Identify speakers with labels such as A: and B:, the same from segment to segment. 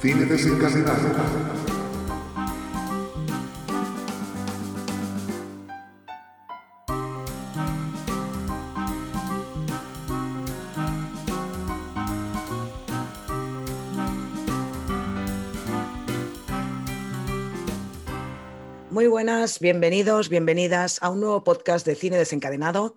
A: Cine desencadenado.
B: Muy buenas, bienvenidos, bienvenidas a un nuevo podcast de Cine Desencadenado.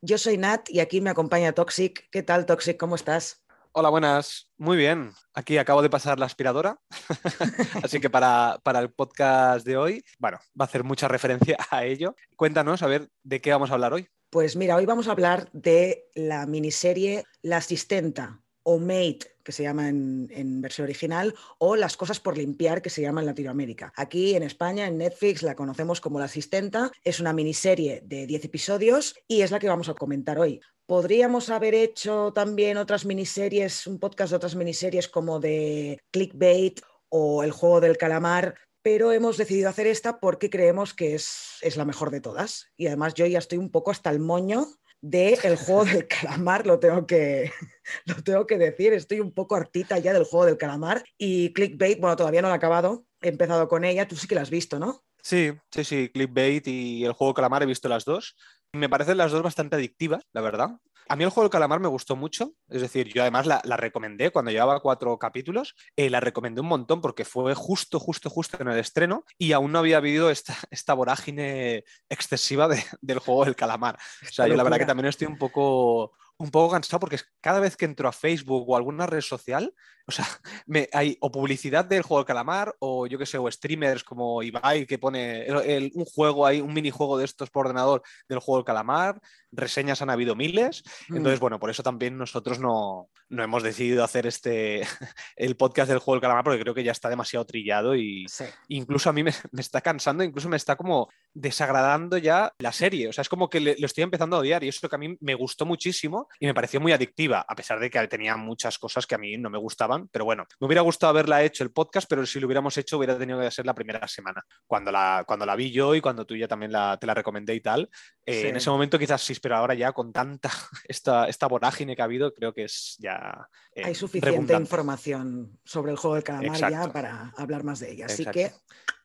B: Yo soy Nat y aquí me acompaña Toxic. ¿Qué tal, Toxic? ¿Cómo estás?
C: Hola, buenas. Muy bien. Aquí acabo de pasar la aspiradora. Así que para, para, el podcast de hoy, bueno, va a hacer mucha referencia a ello. Cuéntanos, a ver, ¿de qué vamos a hablar hoy?
B: Pues mira, hoy vamos a hablar de la miniserie La Asistenta o Mate, que se llama en, en, versión original, o Las cosas por limpiar, que se llama en Latinoamérica. Aquí en España, en Netflix, la conocemos como La Asistenta. Es una miniserie de 10 episodios y es la que vamos a comentar hoy. Podríamos haber hecho también otras miniseries, un podcast de otras miniseries como de Clickbait o El juego del calamar, pero hemos decidido hacer esta porque creemos que es, es la mejor de todas. Y además yo ya estoy un poco hasta el moño de el juego del calamar, lo tengo, que, lo tengo que decir, estoy un poco hartita ya del juego del calamar y clickbait, bueno, todavía no lo he acabado, he empezado con ella, tú sí que la has visto, ¿no?
C: Sí, sí, sí, clickbait y el juego del calamar he visto las dos. Me parecen las dos bastante adictivas, la verdad. A mí el juego del calamar me gustó mucho, es decir, yo además la, la recomendé cuando llevaba cuatro capítulos, eh, la recomendé un montón porque fue justo, justo, justo en el estreno y aún no había habido esta, esta vorágine excesiva de, del juego del calamar. O sea, yo la verdad que también estoy un poco, un poco cansado porque cada vez que entro a Facebook o alguna red social, o sea, me, hay o publicidad del juego del calamar o yo que sé, o streamers como Ibai que pone el, el, un juego ahí, un minijuego de estos por ordenador del juego del calamar, reseñas han habido miles, mm. entonces bueno, por eso también nosotros no, no hemos decidido hacer este, el podcast del juego del calamar porque creo que ya está demasiado trillado y
B: sí.
C: incluso a mí me, me, está cansando, incluso me está como desagradando ya la serie, o sea, es como que le, lo estoy empezando a odiar y eso que a mí me gustó muchísimo y me pareció muy adictiva, a pesar de que tenía muchas cosas que a mí no me gustaban, pero bueno, me hubiera gustado haberla hecho el podcast, pero si lo hubiéramos hecho hubiera tenido que ser la primera semana, cuando la, cuando la vi yo y cuando tú ya también la, te la recomendé y tal. Eh, sí. En ese momento quizás sí, pero ahora ya con tanta esta, esta vorágine que ha habido, creo que es ya...
B: Eh, Hay suficiente información sobre el juego del calamar Exacto. ya para hablar más de ella. Así que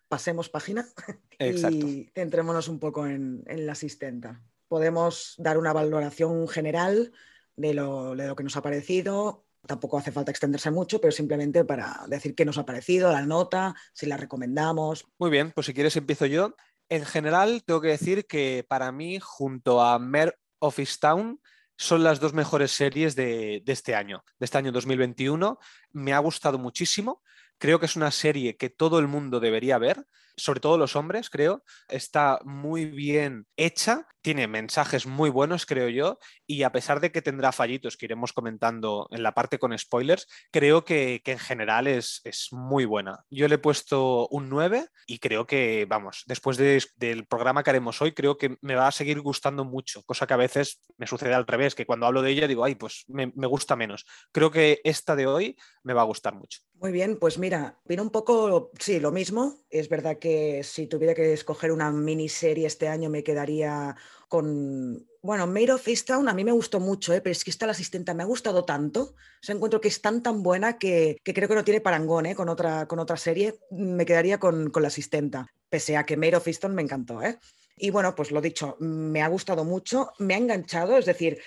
B: pasemos página
C: Exacto.
B: y centrémonos un poco en, en la asistenta. Podemos dar una valoración general de lo, de lo que nos ha parecido. Tampoco hace falta extenderse mucho, pero simplemente para decir qué nos ha parecido, la nota, si la recomendamos.
C: Muy bien, pues si quieres empiezo yo. En general, tengo que decir que para mí, junto a Mer of Town, son las dos mejores series de, este año, de este año 2021. Me ha gustado muchísimo. Creo que es una serie que todo el mundo debería ver, sobre todo los hombres, creo. Está muy bien hecha, tiene mensajes muy buenos, creo yo, y a pesar de que tendrá fallitos que iremos comentando en la parte con spoilers, creo que, en general es, muy buena. Yo le he puesto un 9 y creo que, vamos, después de, del programa que haremos hoy, creo que me va a seguir gustando mucho, cosa que a veces me sucede al revés, que cuando hablo de ella digo, ay, pues me gusta menos. Creo que esta de hoy me va a gustar mucho.
B: Muy bien, pues mira, vino un poco, sí, lo mismo. Es verdad que si tuviera que escoger una miniserie este año me quedaría con, bueno, Made of Easttown a mí me gustó mucho, ¿eh? pero es que esta la asistenta me ha gustado tanto, o sea, encuentro que es tan tan buena que, que creo que no tiene parangón ¿eh? con, otra, con otra serie, me quedaría con, con la asistenta, pese a que Made of Easttown me encantó. ¿eh? Y bueno, pues lo dicho, me ha gustado mucho, me ha enganchado, es decir,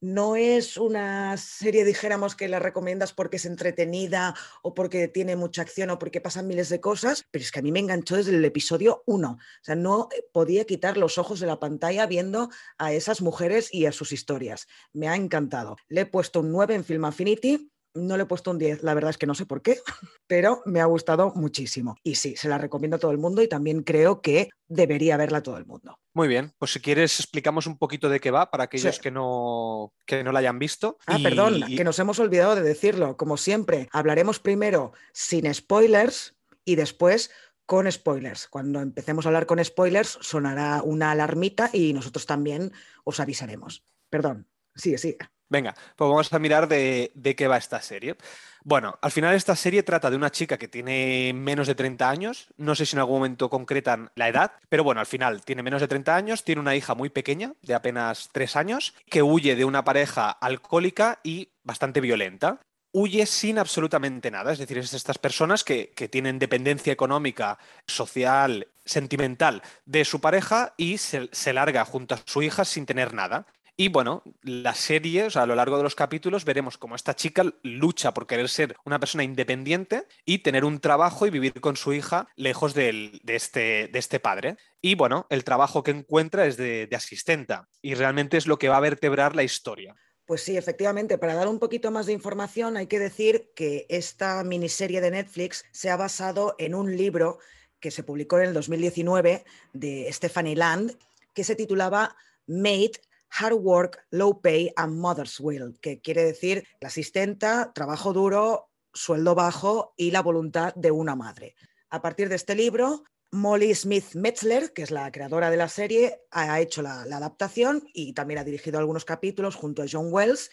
B: no es una serie, dijéramos, que la recomiendas porque es entretenida o porque tiene mucha acción o porque pasan miles de cosas, pero es que a mí me enganchó desde el episodio 1. O sea, no podía quitar los ojos de la pantalla viendo a esas mujeres y a sus historias. Me ha encantado. Le he puesto un 9 en Film Affinity. No le he puesto un 10, la verdad es que no sé por qué, pero me ha gustado muchísimo. Y sí, se la recomiendo a todo el mundo y también creo que debería verla todo el mundo.
C: Muy bien, pues si quieres explicamos un poquito de qué va para aquellos sí. que, no, que no la hayan visto.
B: Ah, y... perdón, que nos hemos olvidado de decirlo. Como siempre, hablaremos primero sin spoilers y después con spoilers. Cuando empecemos a hablar con spoilers sonará una alarmita y nosotros también os avisaremos. Perdón, sigue, sigue.
C: Venga, pues vamos a mirar de, qué va esta serie. Bueno, al final esta serie trata de una chica que tiene menos de 30 años, no sé si en algún momento concretan la edad, pero bueno, al final tiene menos de 30 años, tiene una hija muy pequeña, de apenas 3 años, que huye de una pareja alcohólica y bastante violenta. huye sin absolutamente nada. Es decir, es estas personas que, tienen dependencia económica, social, sentimental de su pareja y se, larga junto a su hija sin tener nada. Y bueno, la serie, o sea, a lo largo de los capítulos, veremos cómo esta chica lucha por querer ser una persona independiente y tener un trabajo y vivir con su hija lejos de, este, de este padre. Y bueno, el trabajo que encuentra es de, de asistenta y realmente es lo que va a vertebrar la historia.
B: Pues sí, efectivamente, para dar un poquito más de información hay que decir que esta miniserie de Netflix se ha basado en un libro que se publicó en el 2019 de Stephanie Land que se titulaba Made Hard Work, Low Pay and Mother's Will, que quiere decir la asistenta, trabajo duro, sueldo bajo y la voluntad de una madre. A partir de este libro, Molly Smith Metzler, que es la creadora de la serie, ha hecho la, la, adaptación y también ha dirigido algunos capítulos junto a John Wells.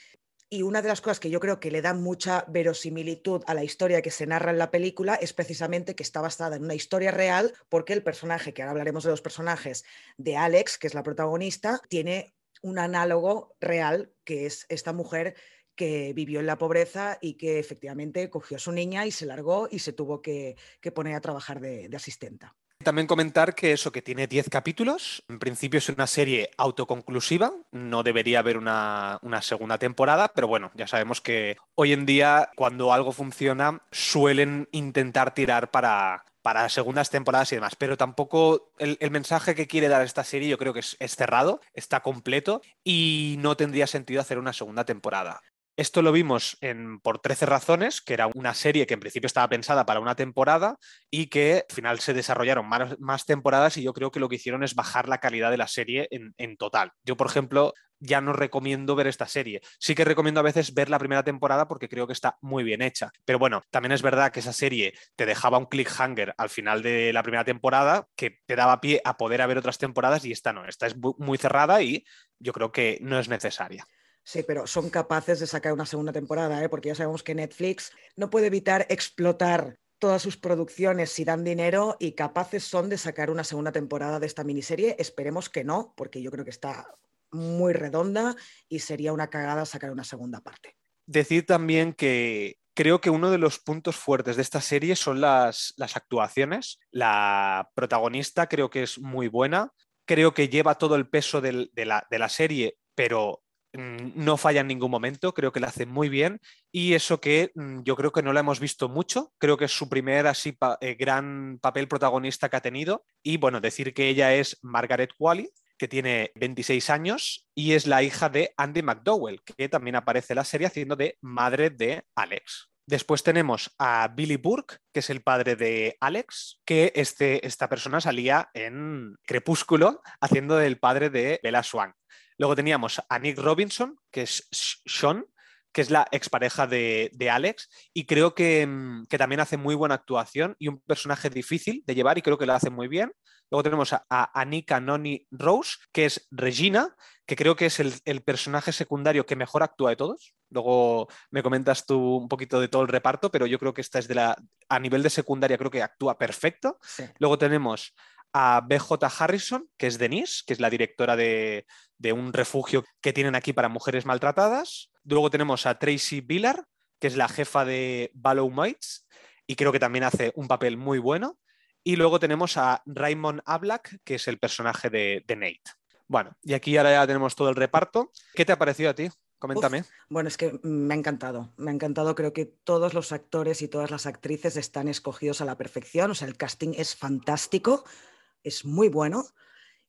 B: Y una de las cosas que yo creo que le da mucha verosimilitud a la historia que se narra en la película es precisamente que está basada en una historia real, porque el personaje, que ahora hablaremos de los personajes de Alex, que es la protagonista, tiene un análogo real, que es esta mujer que vivió en la pobreza y que efectivamente cogió a su niña y se largó y se tuvo que, poner a trabajar de, asistenta.
C: También comentar que eso que tiene 10 capítulos, en principio es una serie autoconclusiva, no debería haber una, una, segunda temporada, pero bueno, ya sabemos que hoy en día cuando algo funciona suelen intentar tirar para, para segundas temporadas y demás, pero tampoco el, mensaje que quiere dar esta serie yo creo que es, cerrado, está completo y no tendría sentido hacer una segunda temporada. Esto lo vimos en Por 13 razones, que era una serie que en principio estaba pensada para una temporada y que al final se desarrollaron más, temporadas y yo creo que lo que hicieron es bajar la calidad de la serie en, total. Yo, por ejemplo, ya no recomiendo ver esta serie. Sí que recomiendo a veces ver la primera temporada porque creo que está muy bien hecha. Pero bueno, también es verdad que esa serie te dejaba un cliffhanger al final de la primera temporada que te daba pie a poder haber otras temporadas y esta no. Esta es muy cerrada y yo creo que no es necesaria.
B: Sí, pero son capaces de sacar una segunda temporada, ¿eh? porque ya sabemos que Netflix no puede evitar explotar todas sus producciones si dan dinero y capaces son de sacar una segunda temporada de esta miniserie. Esperemos que no, porque yo creo que está muy redonda y sería una cagada sacar una segunda parte.
C: Decir también que creo que uno de los puntos fuertes de esta serie son las, las actuaciones. La protagonista creo que es muy buena, creo que lleva todo el peso de, la, de la serie, pero no falla en ningún momento, creo que la hace muy bien y eso que mm, yo creo que no la hemos visto mucho, creo que es su primer así eh, gran papel protagonista que ha tenido y bueno, decir que ella es Margaret Qualley, que tiene 26 años y es la hija de Andy McDowell, que también aparece en la serie haciendo de madre de Alex. Después tenemos a Billy Burke, que es el padre de Alex, que este, esta persona salía en Crepúsculo haciendo del padre de Bella Swan. Luego teníamos a Nick Robinson, que es Sean, que es la expareja de, de Alex, y creo que, mm, que, también hace muy buena actuación y un personaje difícil de llevar, y creo que lo hace muy bien. Luego tenemos a, Anika Noni Rose, que es Regina, que creo que es el, personaje secundario que mejor actúa de todos. Luego me comentas tú un poquito de todo el reparto, pero yo creo que esta es de la. A nivel de secundaria, creo que actúa perfecto. Luego tenemos a BJ Harrison, que es Denise, que es la directora de, un refugio que tienen aquí para mujeres maltratadas. Luego tenemos a Tracy Villar, que es la jefa de Ballow Mites, y creo que también hace un papel muy bueno. Y luego tenemos a Raymond Ablak, que es el personaje de, Nate. Bueno, y aquí ahora ya tenemos todo el reparto. ¿Qué te ha parecido a ti? Coméntame.
B: bueno, es que me ha encantado. Me ha encantado. Creo que todos los actores y todas las actrices están escogidos a la perfección. O sea, el casting es fantástico, es muy bueno.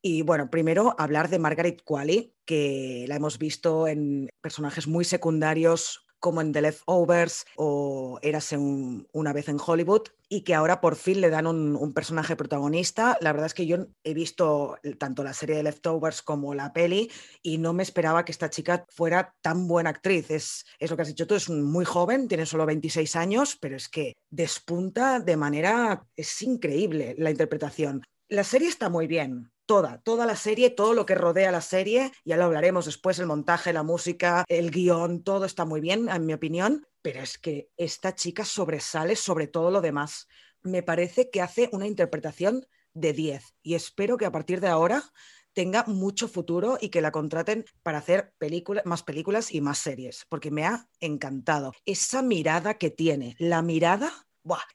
B: Y bueno, primero hablar de Margaret Qualley, que la hemos visto en personajes muy secundarios como en The Leftovers o Érase una vez en Hollywood y que ahora por fin le dan un, personaje protagonista. La verdad es que yo he visto tanto la serie de Leftovers como la peli y no me esperaba que esta chica fuera tan buena actriz. Es, es lo que has dicho tú, es muy joven, tiene solo 26 años, pero es que despunta de manera, es increíble la interpretación. La serie está muy bien, toda, toda la serie, todo lo que rodea la serie, ya lo hablaremos después, el montaje, la música, el guion, todo está muy bien, en mi opinión, pero es que esta chica sobresale sobre todo lo demás. Me parece que hace una interpretación de 10 y espero que a partir de ahora tenga mucho futuro y que la contraten para hacer películas, más películas y más series, porque me ha encantado. Esa mirada que tiene, la mirada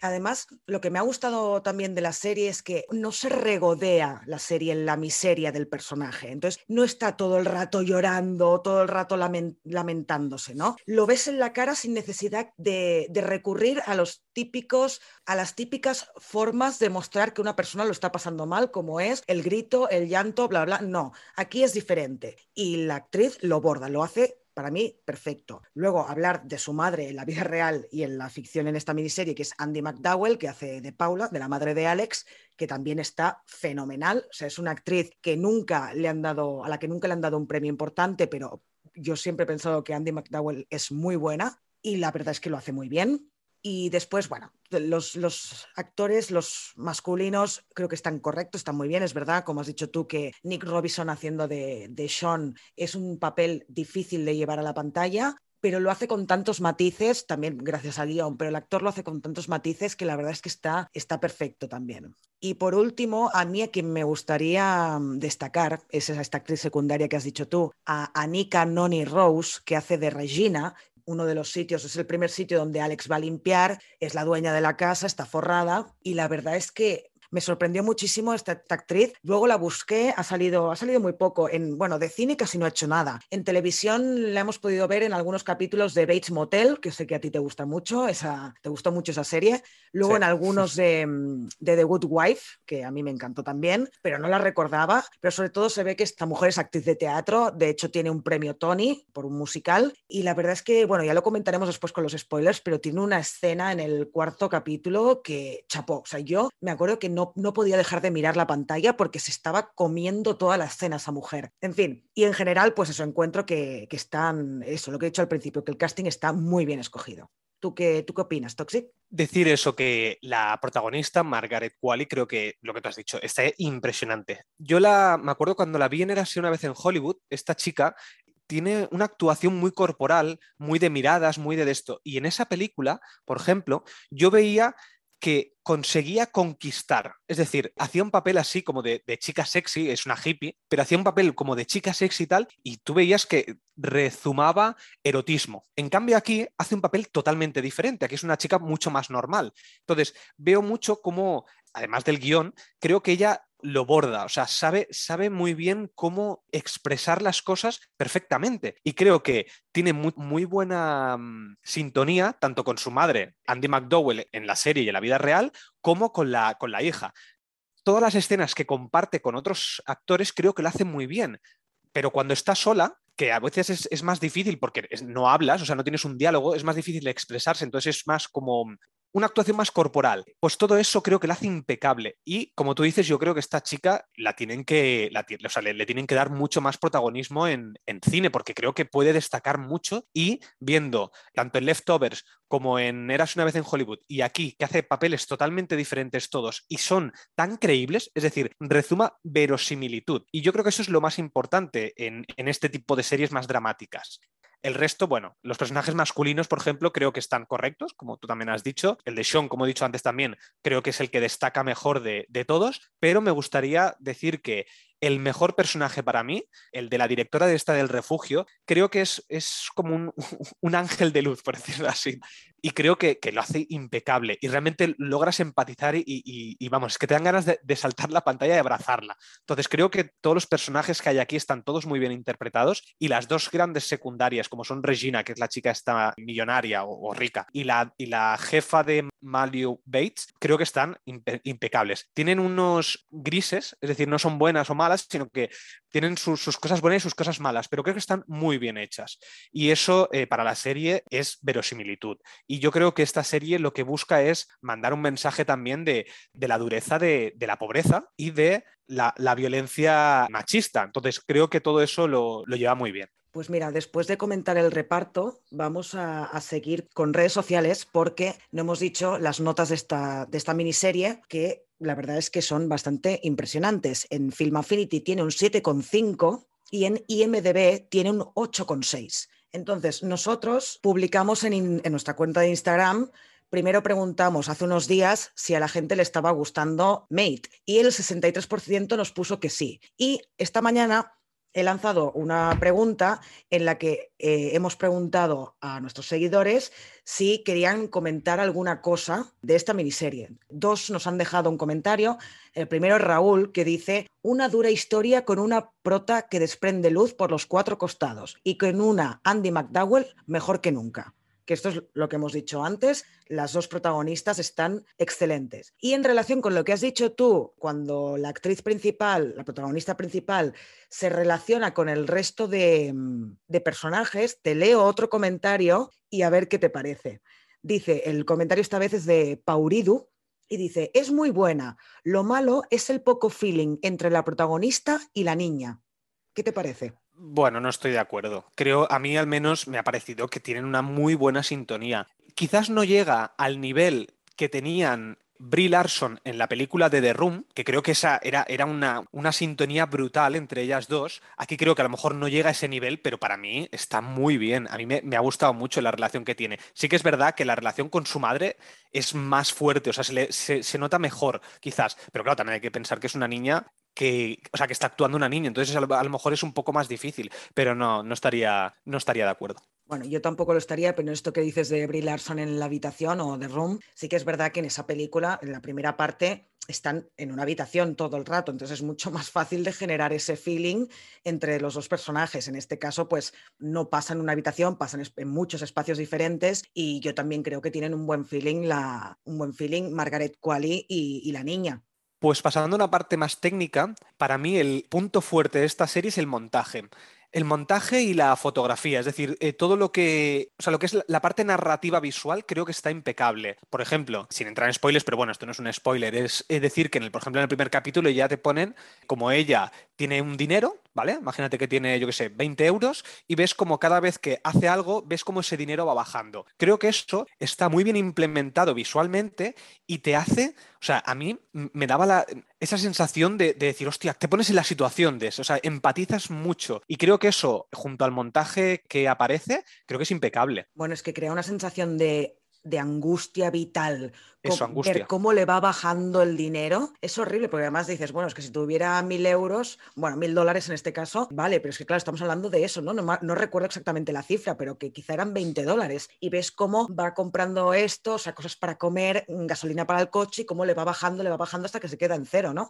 B: Además, lo que me ha gustado también de la serie es que no se regodea la serie en la miseria del personaje. Entonces, no está todo el rato llorando, todo el rato lamentándose, ¿no? Lo ves en la cara sin necesidad de, recurrir a los típicos, a las típicas formas de mostrar que una persona lo está pasando mal, como es el grito, el llanto, bla, bla. No, aquí es diferente. Y la actriz lo borda, lo hace para mí, perfecto. Luego, hablar de su madre en la vida real y en la ficción en esta miniserie, que es Andy McDowell, que hace de Paula, de la madre de Alex, que también está fenomenal. O sea, es una actriz que nunca le han dado, a la que nunca le han dado un premio importante, pero yo siempre he pensado que Andy McDowell es muy buena y la verdad es que lo hace muy bien. Y después, bueno, los, actores, los masculinos, creo que están correctos, están muy bien. Es verdad, como has dicho tú, que Nick Robinson haciendo de, Sean es un papel difícil de llevar a la pantalla, pero lo hace con tantos matices, también gracias a guion, pero el actor lo hace con tantos matices que la verdad es que está, está perfecto también. Y por último, a mí a quien me gustaría mm, destacar es esta actriz secundaria que has dicho tú, a Anika Noni Rose, que hace de Regina, uno de los sitios, es el primer sitio donde Alex va a limpiar, es la dueña de la casa, está forrada y la verdad es que me sorprendió muchísimo esta, actriz. Luego la busqué, ha salido, ha salido muy poco. En, bueno, de cine casi no ha hecho nada. En televisión la hemos podido ver en algunos capítulos de Bates Motel, que sé que a ti te gusta mucho, esa, te gustó mucho esa serie. Luego en algunos de, de, The Good Wife, que a mí me encantó también, pero no la recordaba. Pero sobre todo se ve que esta mujer es actriz de teatro, de hecho tiene un premio Tony por un musical. Y la verdad es que, bueno, ya lo comentaremos después con los spoilers, pero tiene una escena en el cuarto capítulo que chapó. O sea, yo me acuerdo que no no, podía dejar de mirar la pantalla porque se estaba comiendo toda la escena esa mujer. En fin, y en general, pues eso, encuentro que, que están, eso, lo que he dicho al principio, que el casting está muy bien escogido. ¿Tú qué, ¿Tú qué opinas, Toxic?
C: Decir eso, que la protagonista, Margaret Qualley, creo que lo que tú has dicho, está impresionante. Yo la, me acuerdo cuando la vi en Era una vez en Hollywood, esta chica tiene una actuación muy corporal, muy de miradas, muy de esto. Y en esa película, por ejemplo, yo veía que conseguía conquistar. Es decir, hacía un papel así como de, chica sexy, es una hippie, pero hacía un papel como de chica sexy y tal, y tú veías que rezumaba erotismo. En cambio, aquí hace un papel totalmente diferente. Aquí es una chica mucho más normal. Entonces, veo mucho como, además del guion, creo que ella lo borda, o sea, sabe, sabe muy bien cómo expresar las cosas perfectamente. Y creo que tiene muy, buena mm, sintonía tanto con su madre, Andy McDowell, en la serie y en la vida real, como con la, con la hija. Todas las escenas que comparte con otros actores creo que lo hace muy bien, pero cuando está sola, que a veces es, es, más difícil porque no hablas, o sea, no tienes un diálogo, es más difícil expresarse, entonces es más como una actuación más corporal. Pues todo eso creo que la hace impecable. Y como tú dices, yo creo que esta chica la tienen que, la, o sea, le, tienen que dar mucho más protagonismo en, en, cine, porque creo que puede destacar mucho. Y viendo tanto en Leftovers como en Eras una vez en Hollywood y aquí, que hace papeles totalmente diferentes todos y son tan creíbles, es decir, rezuma verosimilitud. Y yo creo que eso es lo más importante en, en este tipo de series más dramáticas. El resto, bueno, los personajes masculinos, por ejemplo, creo que están correctos, como tú también has dicho. El de Sean, como he dicho antes también, creo que es el que destaca mejor de, de todos, pero me gustaría decir que el mejor personaje para mí, el de la directora de esta del refugio, creo que es, es como un, un, ángel de luz, por decirlo así. Y creo que, que lo hace impecable y realmente logras empatizar y, vamos, es que te dan ganas de, saltar la pantalla y abrazarla. Entonces creo que todos los personajes que hay aquí están todos muy bien interpretados y las dos grandes secundarias, como son Regina, que es la chica esta millonaria o, rica, y la, y la jefa de Malio Bates, creo que están impe impecables. Tienen unos grises, es decir, no son buenas o malas, sino que tienen sus, cosas buenas y sus cosas malas, pero creo que están muy bien hechas. Y eso eh, para la serie es verosimilitud. Y yo creo que esta serie lo que busca es mandar un mensaje también de, la dureza de, la pobreza y de la, violencia machista. Entonces creo que todo eso lo, lleva muy bien.
B: Pues mira, después de comentar el reparto, vamos a, seguir con redes sociales porque no hemos dicho las notas de esta, de esta miniserie que la verdad es que son bastante impresionantes. En Film Affinity tiene un 7,5 y en IMDB tiene un 8,6. Entonces, nosotros publicamos en, en, nuestra cuenta de Instagram primero preguntamos hace unos días si a la gente le estaba gustando Mate y el 63% nos puso que sí. Y esta mañana he lanzado una pregunta en la que eh, hemos preguntado a nuestros seguidores si querían comentar alguna cosa de esta miniserie. Dos nos han dejado un comentario. El primero es Raúl, que dice, una dura historia con una prota que desprende luz por los cuatro costados y con una Andy McDowell mejor que nunca que esto es lo que hemos dicho antes, las dos protagonistas están excelentes. Y en relación con lo que has dicho tú, cuando la actriz principal, la protagonista principal, se relaciona con el resto de, de personajes, te leo otro comentario y a ver qué te parece. Dice, el comentario esta vez es de Pauridu, y dice, es muy buena. Lo malo es el poco feeling entre la protagonista y la niña. ¿Qué te parece?
C: Bueno, no estoy de acuerdo. Creo, a mí al menos me ha parecido que tienen una muy buena sintonía. Quizás no llega al nivel que tenían Brie Larson en la película de The Room, que creo que esa era, era una, una, sintonía brutal entre ellas dos. Aquí creo que a lo mejor no llega a ese nivel, pero para mí está muy bien. A mí me, me ha gustado mucho la relación que tiene. Sí que es verdad que la relación con su madre es más fuerte, o sea, se, se, se nota mejor, quizás. Pero claro, también hay que pensar que es una niña que, o sea, que está actuando una niña, entonces a lo, a mejor es un poco más difícil, pero no, no estaría, no estaría de acuerdo.
B: Bueno, yo tampoco lo estaría, pero esto que dices de Brie Larson en la habitación o The Room, sí que es verdad que en esa película, en la primera parte, están en una habitación todo el rato, entonces es mucho más fácil de generar ese feeling entre los dos personajes. En este caso, pues no pasan en una habitación, pasan en muchos espacios diferentes y yo también creo que tienen un buen feeling, la, un buen feeling Margaret Qualley y la niña.
C: Pues pasando a una parte más técnica, para mí el punto fuerte de esta serie es el montaje. El montaje y la fotografía, es decir, eh, todo lo que, o sea, lo que es la parte narrativa visual creo que está impecable. Por ejemplo, sin entrar en spoilers, pero bueno, esto no es un spoiler, es, es decir que en el, por ejemplo, en el primer capítulo ya te ponen como ella tiene un dinero, ¿vale? Imagínate que tiene, yo qué sé, 20 euros y ves como cada vez que hace algo, ves como ese dinero va bajando. Creo que eso está muy bien implementado visualmente y te hace, o sea, a mí me daba la, esa sensación de, de, decir, hostia, te pones en la situación de eso, o sea, empatizas mucho. Y creo que eso, junto al montaje que aparece, creo que es impecable.
B: Bueno, es que crea una sensación de de angustia vital,
C: Eso, angustia.
B: ver cómo le va bajando el dinero, es horrible, porque además dices, bueno, es que si tuviera mil euros, bueno, mil dólares en este caso, vale, pero es que claro, estamos hablando de eso, ¿no? No, no recuerdo exactamente la cifra, pero que quizá eran 20 dólares, y ves cómo va comprando esto, o sea, cosas para comer, gasolina para el coche, y cómo le va bajando, le va bajando hasta que se queda en cero, ¿no?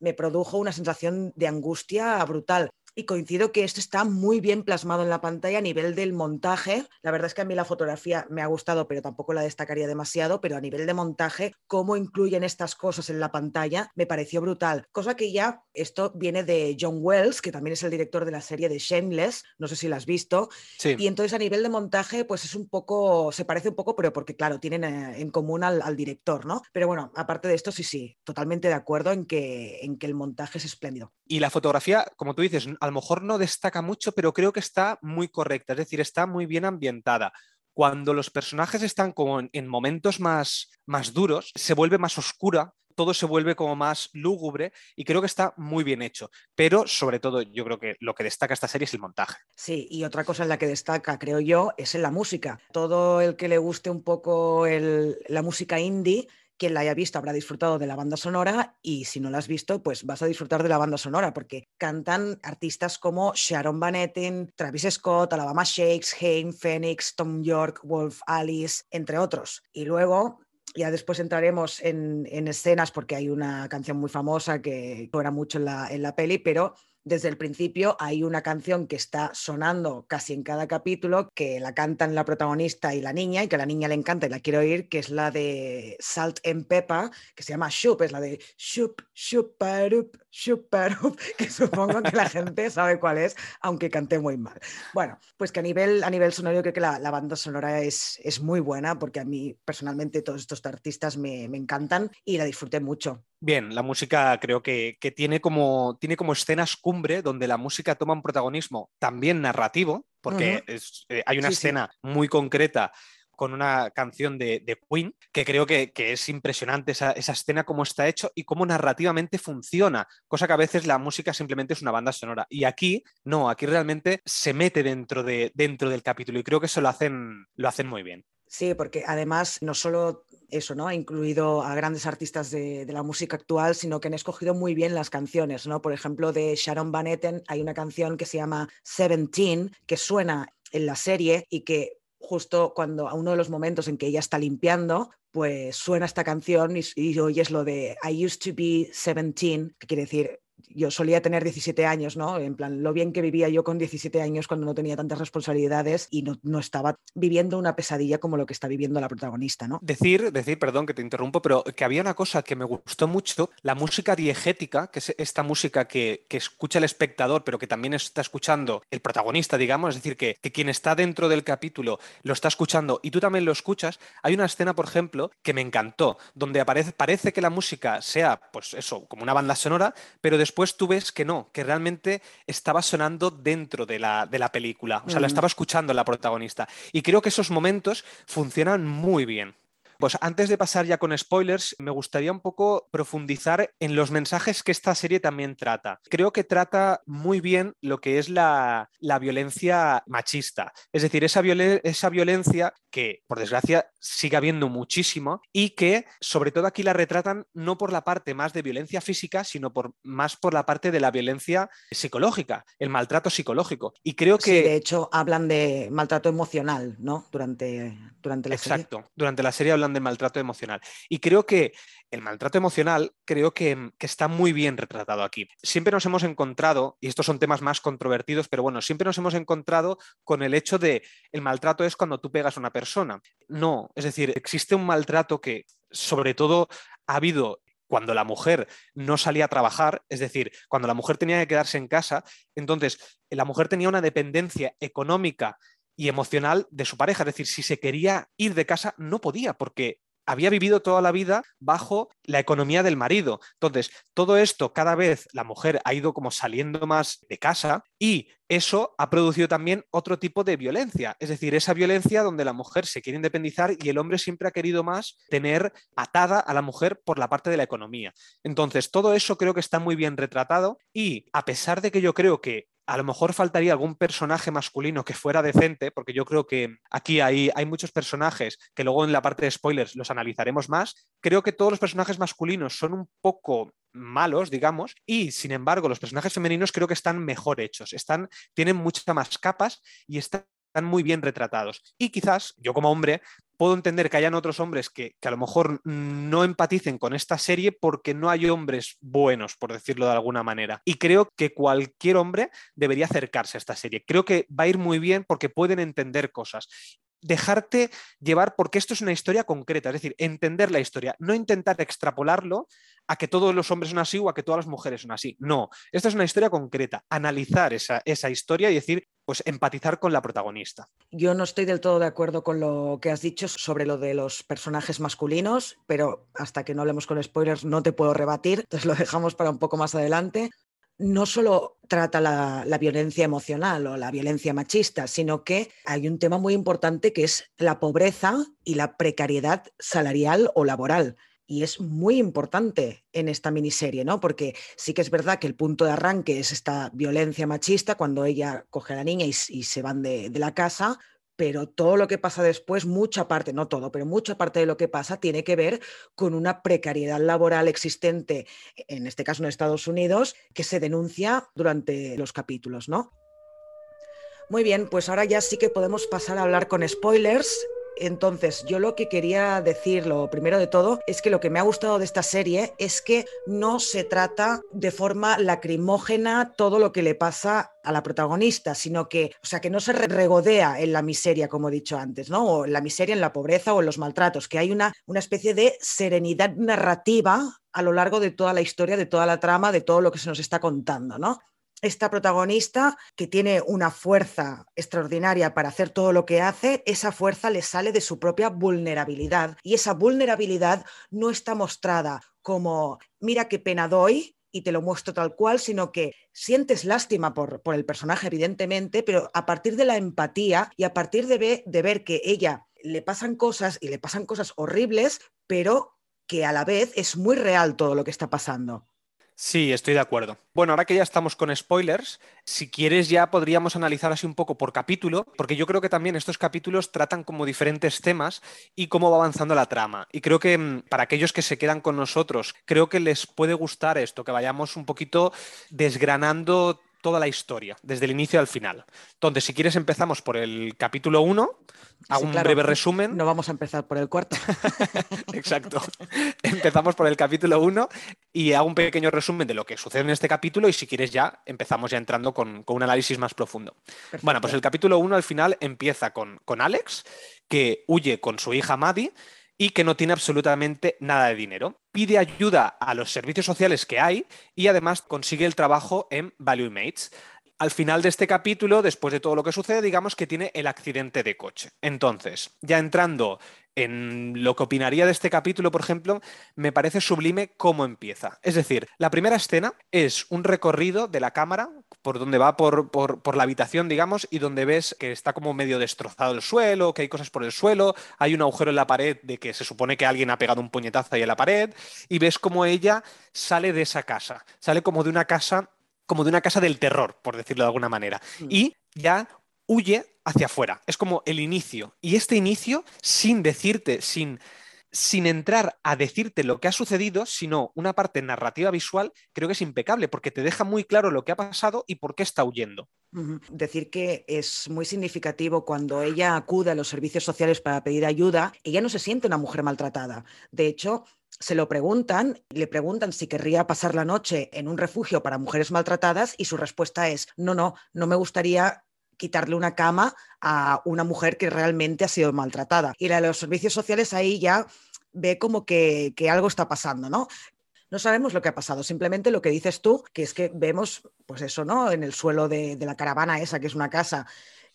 B: Me produjo una sensación de angustia brutal y coincido que esto está muy bien plasmado en la pantalla a nivel del montaje. La verdad es que a mí la fotografía me ha gustado, pero tampoco la destacaría demasiado, pero a nivel de montaje, cómo incluyen estas cosas en la pantalla, me pareció brutal. Cosa que ya esto viene de John Wells, que también es el director de la serie de Shameless, no sé si la has visto.
C: Sí.
B: Y entonces a nivel de montaje, pues es un poco, se parece un poco, pero porque claro, tienen eh, en común al, al director, ¿no? Pero bueno, aparte de esto, sí, sí, totalmente de acuerdo en que, en que el montaje es espléndido.
C: Y la fotografía, como tú dices, a lo mejor no destaca mucho, pero creo que está muy correcta, es decir, está muy bien ambientada. Cuando los personajes están como en, en momentos más, más duros, se vuelve más oscura, todo se vuelve como más lúgubre y creo que está muy bien hecho. Pero sobre todo yo creo que lo que destaca esta serie es el montaje.
B: Sí, y otra cosa en la que destaca, creo yo, es en la música. Todo el que le guste un poco el, la música indie quien la haya visto habrá disfrutado de la banda sonora y si no la has visto, pues vas a disfrutar de la banda sonora porque cantan artistas como Sharon Van Etten, Travis Scott, Alabama Shakes, Haim, Phoenix, Tom York, Wolf Alice, entre otros. Y luego ya después entraremos en, en, escenas porque hay una canción muy famosa que suena mucho en la, en la peli, pero desde el principio hay una canción que está sonando casi en cada capítulo, que la cantan la protagonista y la niña, y que a la niña le encanta y la quiero oír, que es la de Salt and Pepper, que se llama Shoop, es la de Shoop, Shooparup, que supongo que la gente sabe cuál es, aunque cante muy mal. Bueno, pues que a nivel, a nivel sonoro creo que la, la banda sonora es, es, muy buena, porque a mí personalmente todos estos artistas me, me encantan y la disfruté mucho.
C: Bien, la música creo que, que, tiene, como, tiene como escenas cumbre donde la música toma un protagonismo también narrativo, porque uh -huh. es, eh, hay una sí, escena sí. muy concreta con una canción de, de Queen, que creo que, es impresionante esa, esa, escena, cómo está hecho y cómo narrativamente funciona, cosa que a veces la música simplemente es una banda sonora. Y aquí, no, aquí realmente se mete dentro, de, dentro del capítulo y creo que eso lo hacen, lo hacen muy bien.
B: Sí, porque además no solo eso, ¿no? Ha incluido a grandes artistas de, de, la música actual, sino que han escogido muy bien las canciones, ¿no? Por ejemplo, de Sharon Van Etten hay una canción que se llama Seventeen, que suena en la serie y que justo cuando a uno de los momentos en que ella está limpiando, pues suena esta canción y, y oyes lo de I used to be 17, que quiere decir yo solía tener 17 años, ¿no? En plan, lo bien que vivía yo con 17 años cuando no tenía tantas responsabilidades y no, no, estaba viviendo una pesadilla como lo que está viviendo la protagonista, ¿no?
C: Decir, decir, perdón que te interrumpo, pero que había una cosa que me gustó mucho, la música diegética, que es esta música que, que escucha el espectador, pero que también está escuchando el protagonista, digamos, es decir, que, que quien está dentro del capítulo lo está escuchando y tú también lo escuchas. Hay una escena, por ejemplo, que me encantó, donde aparece, parece que la música sea, pues eso, como una banda sonora, pero después tú ves que no, que realmente estaba sonando dentro de la, de la película, o sea, mm. la estaba escuchando la protagonista. Y creo que esos momentos funcionan muy bien. Pues antes de pasar ya con spoilers, me gustaría un poco profundizar en los mensajes que esta serie también trata. Creo que trata muy bien lo que es la, la violencia machista, es decir, esa, violen esa violencia que, por desgracia, sigue habiendo muchísimo y que, sobre todo aquí la retratan no por la parte más de violencia física, sino por, más por la parte de la violencia psicológica, el maltrato psicológico. Y creo que...
B: Sí, de hecho, hablan de maltrato emocional, ¿no? Durante, durante la
C: Exacto.
B: serie.
C: Exacto. Durante la serie hablan de maltrato emocional. Y creo que el maltrato emocional creo que, que, está muy bien retratado aquí. Siempre nos hemos encontrado, y estos son temas más controvertidos, pero bueno, siempre nos hemos encontrado con el hecho de el maltrato es cuando tú pegas a una persona. No, es decir, existe un maltrato que sobre todo ha habido cuando la mujer no salía a trabajar, es decir, cuando la mujer tenía que quedarse en casa, entonces la mujer tenía una dependencia económica y emocional de su pareja. Es decir, si se quería ir de casa, no podía, porque había vivido toda la vida bajo la economía del marido. Entonces, todo esto, cada vez la mujer ha ido como saliendo más de casa y eso ha producido también otro tipo de violencia. Es decir, esa violencia donde la mujer se quiere independizar y el hombre siempre ha querido más tener atada a la mujer por la parte de la economía. Entonces, todo eso creo que está muy bien retratado y a pesar de que yo creo que a lo mejor faltaría algún personaje masculino que fuera decente, porque yo creo que aquí hay, hay, muchos personajes que luego en la parte de spoilers los analizaremos más. Creo que todos los personajes masculinos son un poco malos, digamos, y sin embargo los personajes femeninos creo que están mejor hechos, están, tienen muchas más capas y están están muy bien retratados. Y quizás yo como hombre puedo entender que hayan otros hombres que, que, a lo mejor no empaticen con esta serie porque no hay hombres buenos, por decirlo de alguna manera. Y creo que cualquier hombre debería acercarse a esta serie. Creo que va a ir muy bien porque pueden entender cosas dejarte llevar porque esto es una historia concreta, es decir, entender la historia, no intentar extrapolarlo a que todos los hombres son así o a que todas las mujeres son así. No, esta es una historia concreta, analizar esa, esa historia y decir, pues empatizar con la protagonista.
B: Yo no estoy del todo de acuerdo con lo que has dicho sobre lo de los personajes masculinos, pero hasta que no hablemos con spoilers no te puedo rebatir, entonces lo dejamos para un poco más adelante no solo trata la, violencia emocional o la violencia machista, sino que hay un tema muy importante que es la pobreza y la precariedad salarial o laboral. Y es muy importante en esta miniserie, ¿no? Porque sí que es verdad que el punto de arranque es esta violencia machista cuando ella coge a la niña y, se van de la casa, pero todo lo que pasa después, mucha parte, no todo, pero mucha parte de lo que pasa tiene que ver con una precariedad laboral existente, en este caso en Estados Unidos, que se denuncia durante los capítulos, ¿no? Muy bien, pues ahora ya sí que podemos pasar a hablar con spoilers. Entonces, yo lo que quería decir, lo primero de todo, es que lo que me ha gustado de esta serie es que no se trata de forma lacrimógena todo lo que le pasa a la protagonista, sino que, o sea, que no se regodea en la miseria, como he dicho antes, ¿no? O en la miseria, en la pobreza o en los maltratos, que hay una, una especie de serenidad narrativa a lo largo de toda la historia, de toda la trama, de todo lo que se nos está contando, ¿no? Esta protagonista que tiene una fuerza extraordinaria para hacer todo lo que hace, esa fuerza le sale de su propia vulnerabilidad y esa vulnerabilidad no está mostrada como, mira qué pena doy, y te lo muestro tal cual, sino que sientes lástima por, por, el personaje, evidentemente, pero a partir de la empatía y a partir de, de ver que ella le pasan cosas y le pasan cosas horribles, pero que a la vez es muy real todo lo que está pasando.
C: Sí, estoy de acuerdo. Bueno, ahora que ya estamos con spoilers, si quieres ya podríamos analizar así un poco por capítulo, porque yo creo que también estos capítulos tratan como diferentes temas y cómo va avanzando la trama. Y creo que mm, para aquellos que se quedan con nosotros, creo que les puede gustar esto, que vayamos un poquito desgranando toda la historia, desde el inicio al final. Entonces, si quieres, empezamos por el capítulo 1. Hago un breve resumen.
B: No vamos a empezar por el cuarto.
C: Exacto. Empezamos por el capítulo 1 y hago un pequeño resumen de lo que sucede en este capítulo y si quieres ya empezamos ya entrando con, un análisis más profundo. Bueno, pues el capítulo 1 al final empieza con, con Alex, que huye con su hija Maddie y que no tiene absolutamente nada de dinero. Pide ayuda a los servicios sociales que hay y además consigue el trabajo en Value Mates. Al final de este capítulo, después de todo lo que sucede, digamos que tiene el accidente de coche. Entonces, ya entrando en lo que opinaría de este capítulo, por ejemplo, me parece sublime cómo empieza. Es decir, la primera escena es un recorrido de la cámara por donde va por, por, la habitación, digamos, y donde ves que está como medio destrozado el suelo, que hay cosas por el suelo, hay un agujero en la pared de que se supone que alguien ha pegado un puñetazo ahí en la pared, y ves cómo ella sale de esa casa, sale como de una casa como de una casa del terror, por decirlo de alguna manera. Mm. Y ya huye hacia afuera. Es como el inicio. Y este inicio, sin decirte, sin, sin entrar a decirte lo que ha sucedido, sino una parte narrativa visual, creo que es impecable, porque te deja muy claro lo que ha pasado y por qué está huyendo.
B: Decir que es muy significativo cuando ella acude a los servicios sociales para pedir ayuda, ella no se siente una mujer maltratada. De hecho, se lo preguntan, le preguntan si querría pasar la noche en un refugio para mujeres maltratadas y su respuesta es, no, no, no me gustaría quitarle una cama a una mujer que realmente ha sido maltratada. Y la de los servicios sociales ahí ya ve como que, algo está pasando, ¿no? No sabemos lo que ha pasado, simplemente lo que dices tú, que es que vemos, pues eso, ¿no? En el suelo de, de la caravana esa, que es una casa,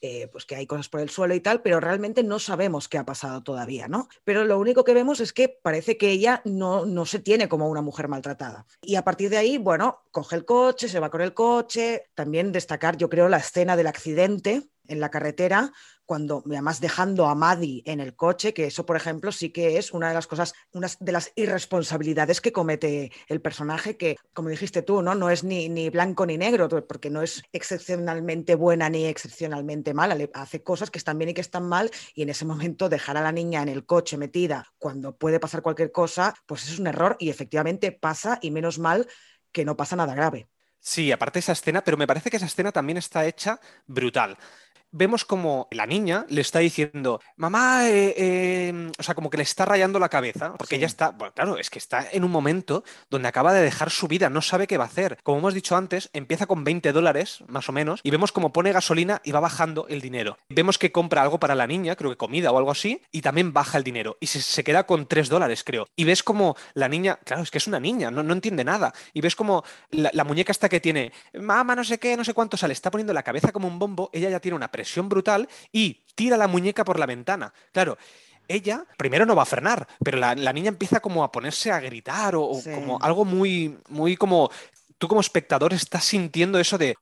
B: eh, pues que hay cosas por el suelo y tal, pero realmente no sabemos qué ha pasado todavía, ¿no? Pero lo único que vemos es que parece que ella no, no se tiene como una mujer maltratada. Y a partir de ahí, bueno, coge el coche, se va con el coche, también destacar, yo creo, la escena del accidente en la carretera, cuando además dejando a Maddie en el coche, que eso, por ejemplo, sí que es una de las cosas, una de las irresponsabilidades que comete el personaje, que, como dijiste tú, no, no es ni, ni blanco ni negro, porque no es excepcionalmente buena ni excepcionalmente mala, le hace cosas que están bien y que están mal, y en ese momento dejar a la niña en el coche metida cuando puede pasar cualquier cosa, pues es un error y efectivamente pasa y menos mal que no pasa nada grave.
C: Sí, aparte esa escena, pero me parece que esa escena también está hecha brutal vemos como la niña le está diciendo, mamá, eh, em", o sea, como que le está rayando la cabeza, porque ella está, bueno, claro, es que está en un momento donde acaba de dejar su vida, no sabe qué va a hacer. Como hemos dicho antes, empieza con 20 dólares, más o menos, y vemos como pone gasolina y va bajando el dinero. Vemos que compra algo para la niña, creo que comida o algo así, y también baja el dinero, y se, queda con 3 dólares, creo. Y ves como la niña, claro, es que es una niña, no, no entiende nada, y ves como la, la muñeca esta que tiene, mamá, no sé qué, no sé cuánto, o sea, le está poniendo la cabeza como un bombo, ella ya tiene una presión brutal y tira la muñeca por la ventana. Claro, ella primero no va a frenar, pero la, niña empieza como a ponerse a gritar o, como algo muy, muy como tú como espectador estás sintiendo eso de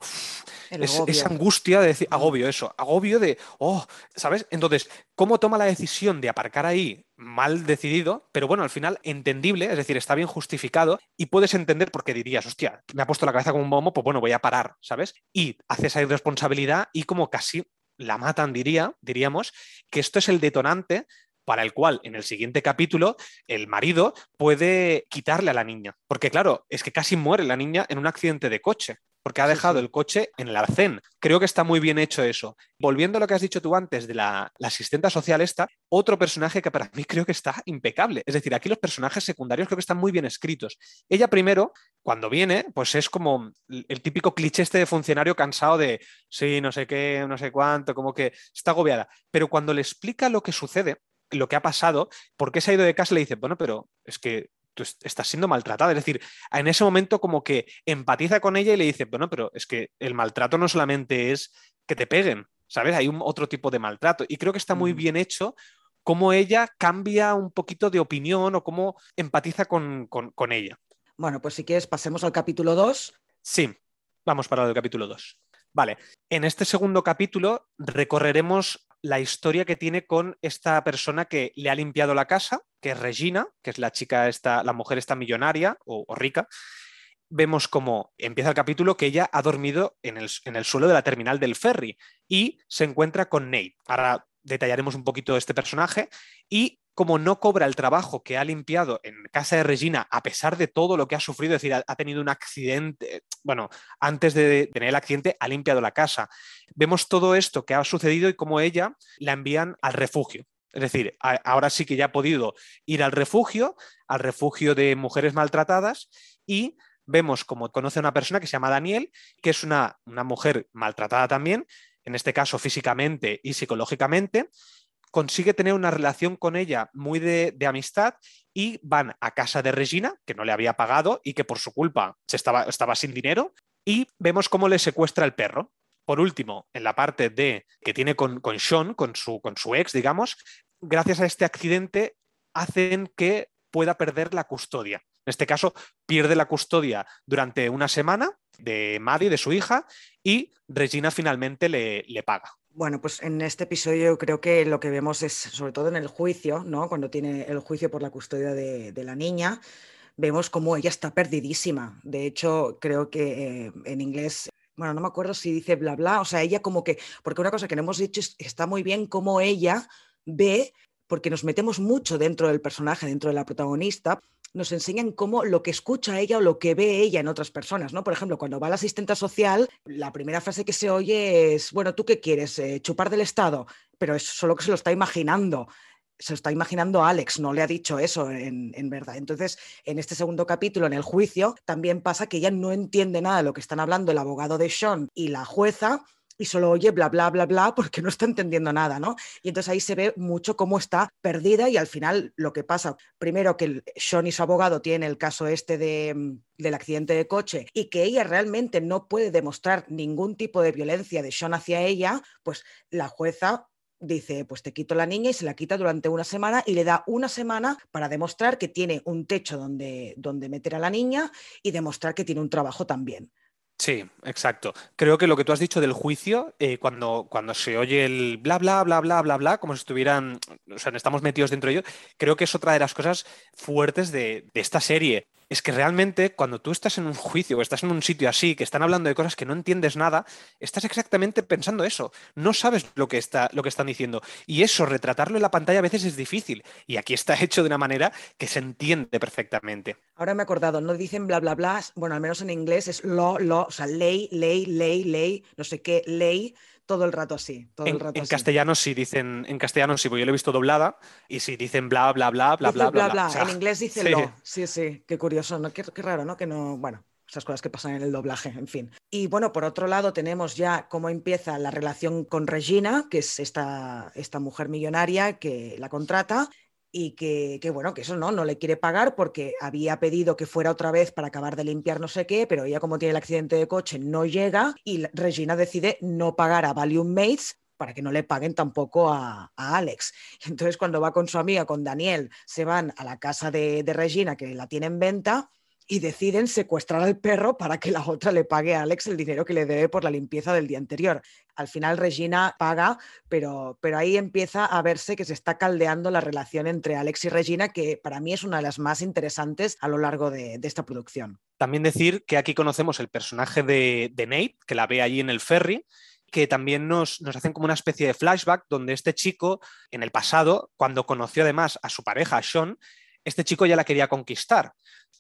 C: esa angustia de decir, agobio eso, agobio de, oh, ¿sabes? Entonces, ¿cómo toma la decisión de aparcar ahí mal decidido, pero bueno, al final entendible, es decir, está bien justificado y puedes entender por qué dirías, hostia, me ha puesto la cabeza como un bombo, pues bueno, voy a parar, ¿sabes? Y hace esa irresponsabilidad y como casi la matan, diría, diríamos, que esto es el detonante para el cual en el siguiente capítulo el marido puede quitarle a la niña. Porque claro, es que casi muere la niña en un accidente de coche porque ha dejado el coche en el arcén. Creo que está muy bien hecho eso. Volviendo a lo que has dicho tú antes de la, asistenta social esta, otro personaje que para mí creo que está impecable. Es decir, aquí los personajes secundarios creo que están muy bien escritos. Ella primero, cuando viene, pues es como el típico cliché este de funcionario cansado de, sí, no sé qué, no sé cuánto, como que está agobiada. Pero cuando le explica lo que sucede, lo que ha pasado, por qué se ha ido de casa, le dice, bueno, pero es que tú estás siendo maltratada. Es decir, en ese momento como que empatiza con ella y le dice, bueno, pero es que el maltrato no solamente es que te peguen, ¿sabes? Hay un otro tipo de maltrato. Y creo que está muy bien hecho cómo ella cambia un poquito de opinión o cómo empatiza con, con ella.
B: Bueno, pues si quieres pasemos al capítulo 2.
C: Sí, vamos para el capítulo 2. Vale, en este segundo capítulo recorreremos la historia que tiene con esta persona que le ha limpiado la casa, que es Regina, que es la chica esta, la mujer esta millonaria o, rica, vemos como empieza el capítulo que ella ha dormido en el, en el, suelo de la terminal del ferry y se encuentra con Nate. Ahora detallaremos un poquito este personaje y como no cobra el trabajo que ha limpiado en casa de Regina a pesar de todo lo que ha sufrido, es decir, ha, tenido un accidente, bueno, antes de tener el accidente ha limpiado la casa. Vemos todo esto que ha sucedido y cómo ella la envían al refugio. Es decir, ahora sí que ya ha podido ir al refugio, al refugio de mujeres maltratadas y vemos como conoce a una persona que se llama Daniel, que es una, una mujer maltratada también, en este caso físicamente y psicológicamente, consigue tener una relación con ella muy de, amistad y van a casa de Regina, que no le había pagado y que por su culpa se estaba, estaba sin dinero, y vemos cómo le secuestra el perro. Por último, en la parte de que tiene con, con Sean, con su, con su ex, digamos, gracias a este accidente hacen que pueda perder la custodia. En este caso, pierde la custodia durante una semana de Maddie, de su hija, y Regina finalmente le, le paga.
B: Bueno, pues en este episodio creo que lo que vemos es, sobre todo en el juicio, ¿no? Cuando tiene el juicio por la custodia de, la niña, vemos como ella está perdidísima. De hecho, creo que eh, en inglés, bueno, no me acuerdo si dice bla bla, o sea, ella como que, porque una cosa que no hemos dicho es que está muy bien cómo ella ve, porque nos metemos mucho dentro del personaje, dentro de la protagonista, nos enseñan cómo lo que escucha ella o lo que ve ella en otras personas, ¿no? Por ejemplo, cuando va la asistenta social, la primera frase que se oye es, bueno, ¿tú qué quieres? Eh, ¿Chupar del Estado? Pero es solo que se lo está imaginando. Se lo está imaginando Alex, no le ha dicho eso en, en, verdad. Entonces, en este segundo capítulo, en el juicio, también pasa que ella no entiende nada de lo que están hablando el abogado de Sean y la jueza, y solo oye bla, bla, bla, bla, porque no está entendiendo nada, ¿no? Y entonces ahí se ve mucho cómo está perdida y al final lo que pasa, primero que Sean y su abogado tienen el caso este de, mm, del accidente de coche y que ella realmente no puede demostrar ningún tipo de violencia de Sean hacia ella, pues la jueza dice, pues te quito la niña y se la quita durante una semana y le da una semana para demostrar que tiene un techo donde, donde meter a la niña y demostrar que tiene un trabajo también.
C: Sí, exacto. Creo que lo que tú has dicho del juicio, eh, cuando, cuando se oye el bla, bla, bla, bla, bla, bla, como si estuvieran, o sea, estamos metidos dentro de ello, creo que es otra de las cosas fuertes de, de esta serie es que realmente cuando tú estás en un juicio o estás en un sitio así, que están hablando de cosas que no entiendes nada, estás exactamente pensando eso. No sabes lo que, está, lo que están diciendo. Y eso, retratarlo en la pantalla a veces es difícil. Y aquí está hecho de una manera que se entiende perfectamente.
B: Ahora me he acordado, no dicen bla, bla, bla, bueno, al menos en inglés es lo, lo, o sea, ley, ley, ley, ley, no sé qué, ley todo el rato así. Todo
C: en,
B: el rato
C: en castellano sí dicen, en castellano sí, porque yo lo he visto doblada y sí dicen bla, bla, bla, bla, bla, bla, bla.
B: en inglés dice lo. Sí, sí, qué curioso, ¿no? Qué, raro, ¿no? Que no, bueno, esas cosas que pasan en el doblaje, en fin. Y bueno, por otro lado tenemos ya cómo empieza la relación con Regina, que es esta, esta mujer millonaria que la contrata y que, bueno, que eso no, no le quiere pagar porque había pedido que fuera otra vez para acabar de limpiar no sé qué, pero ella como tiene el accidente de coche no llega y Regina decide no pagar a Valium Mates para que no le paguen tampoco a, Alex. Entonces cuando va con su amiga, con Daniel, se van a la casa de, de Regina que la tiene en venta y deciden secuestrar al perro para que la otra le pague a Alex el dinero que le debe por la limpieza del día anterior. Al final Regina paga, pero, pero ahí empieza a verse que se está caldeando la relación entre Alex y Regina, que para mí es una de las más interesantes a lo largo de, esta producción.
C: También decir que aquí conocemos el personaje de, Nate, que la ve allí en el ferry, que también nos, nos, hacen como una especie de flashback donde este chico, en el pasado, cuando conoció además a su pareja, Sean, este chico ya la quería conquistar.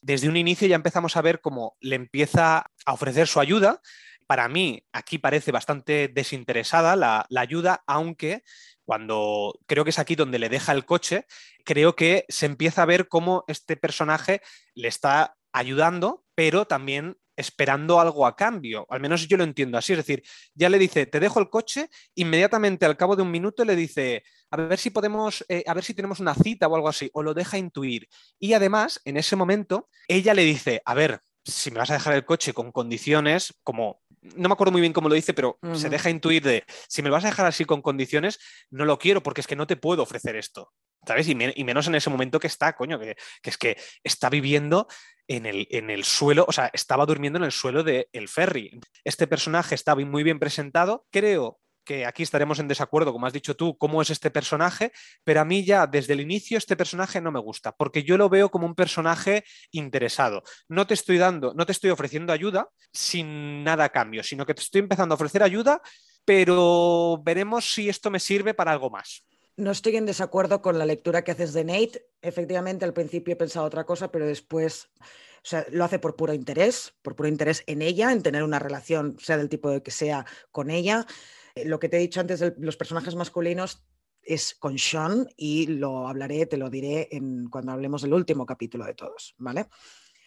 C: Desde un inicio ya empezamos a ver cómo le empieza a ofrecer su ayuda. Para mí, aquí parece bastante desinteresada la, ayuda, aunque cuando creo que es aquí donde le deja el coche, creo que se empieza a ver cómo este personaje le está ayudando, pero también esperando algo a cambio. Al menos yo lo entiendo así. Es decir, ya le dice, te dejo el coche, inmediatamente al cabo de un minuto le dice, a ver si podemos, eh, a ver si tenemos una cita o algo así, o lo deja intuir. Y además, en ese momento, ella le dice, a ver, si me vas a dejar el coche con condiciones, como, no me acuerdo muy bien cómo lo dice, pero se deja intuir de, si me lo vas a dejar así con condiciones, no lo quiero porque es que no te puedo ofrecer esto. ¿Sabes? Y, menos en ese momento que está, coño, que, es que está viviendo en el, en el, suelo, o sea, estaba durmiendo en el suelo del ferry. Este personaje está muy bien presentado. Creo que aquí estaremos en desacuerdo, como has dicho tú, cómo es este personaje, pero a mí ya desde el inicio este personaje no me gusta, porque yo lo veo como un personaje interesado. No te estoy dando, no te estoy ofreciendo ayuda sin nada a cambio, sino que te estoy empezando a ofrecer ayuda, pero veremos si esto me sirve para algo más.
B: No estoy en desacuerdo con la lectura que haces de Nate. Efectivamente, al principio he pensado otra cosa, pero después lo hace por puro interés, por puro interés en ella, en tener una relación, sea del tipo de que sea, con ella. Eh, lo que te he dicho antes de los personajes masculinos es con Sean y lo hablaré, te lo diré en, cuando hablemos del último capítulo de todos, ¿vale?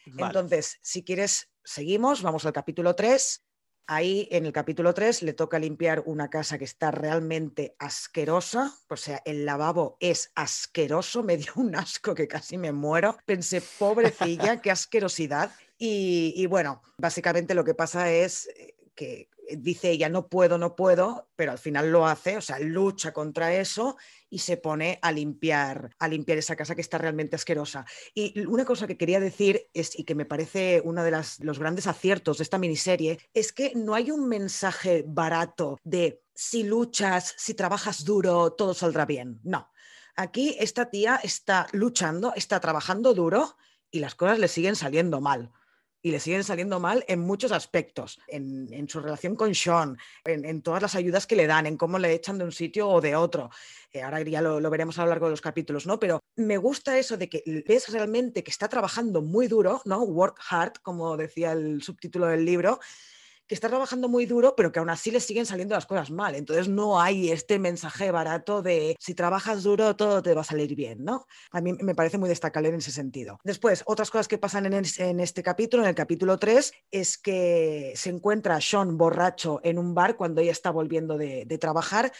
B: Entonces, si quieres, seguimos, vamos al capítulo 3. Ahí en el capítulo 3 le toca limpiar una casa que está realmente asquerosa, o sea, el lavabo es asqueroso, me dio un asco que casi me muero. Pensé, pobrecilla, qué asquerosidad. Y, y, bueno, básicamente lo que pasa es eh, que dice ella, no puedo, no puedo, pero al final lo hace, o sea, lucha contra eso y se pone a limpiar, a limpiar esa casa que está realmente asquerosa. Y una cosa que quería decir es, y que me parece uno de los grandes aciertos de esta miniserie, es que no hay un mensaje barato de si luchas, si trabajas duro, todo saldrá bien. No. Aquí esta tía está luchando, está trabajando duro y las cosas le siguen saliendo mal y le siguen saliendo mal en muchos aspectos, en, su relación con Sean, en, todas las ayudas que le dan, en cómo le echan de un sitio o de otro. Eh, ahora ya lo, lo, veremos a lo largo de los capítulos, ¿no? Pero me gusta eso de que ves realmente que está trabajando muy duro, ¿no? Work hard, como decía el subtítulo del libro, que está trabajando muy duro, pero que aún así le siguen saliendo las cosas mal. Entonces no hay este mensaje barato de si trabajas duro todo te va a salir bien, ¿no? A mí me parece muy destacable en ese sentido. Después, otras cosas que pasan en, este capítulo, en el capítulo 3, es que se encuentra Sean borracho en un bar cuando ella está volviendo de, de trabajar.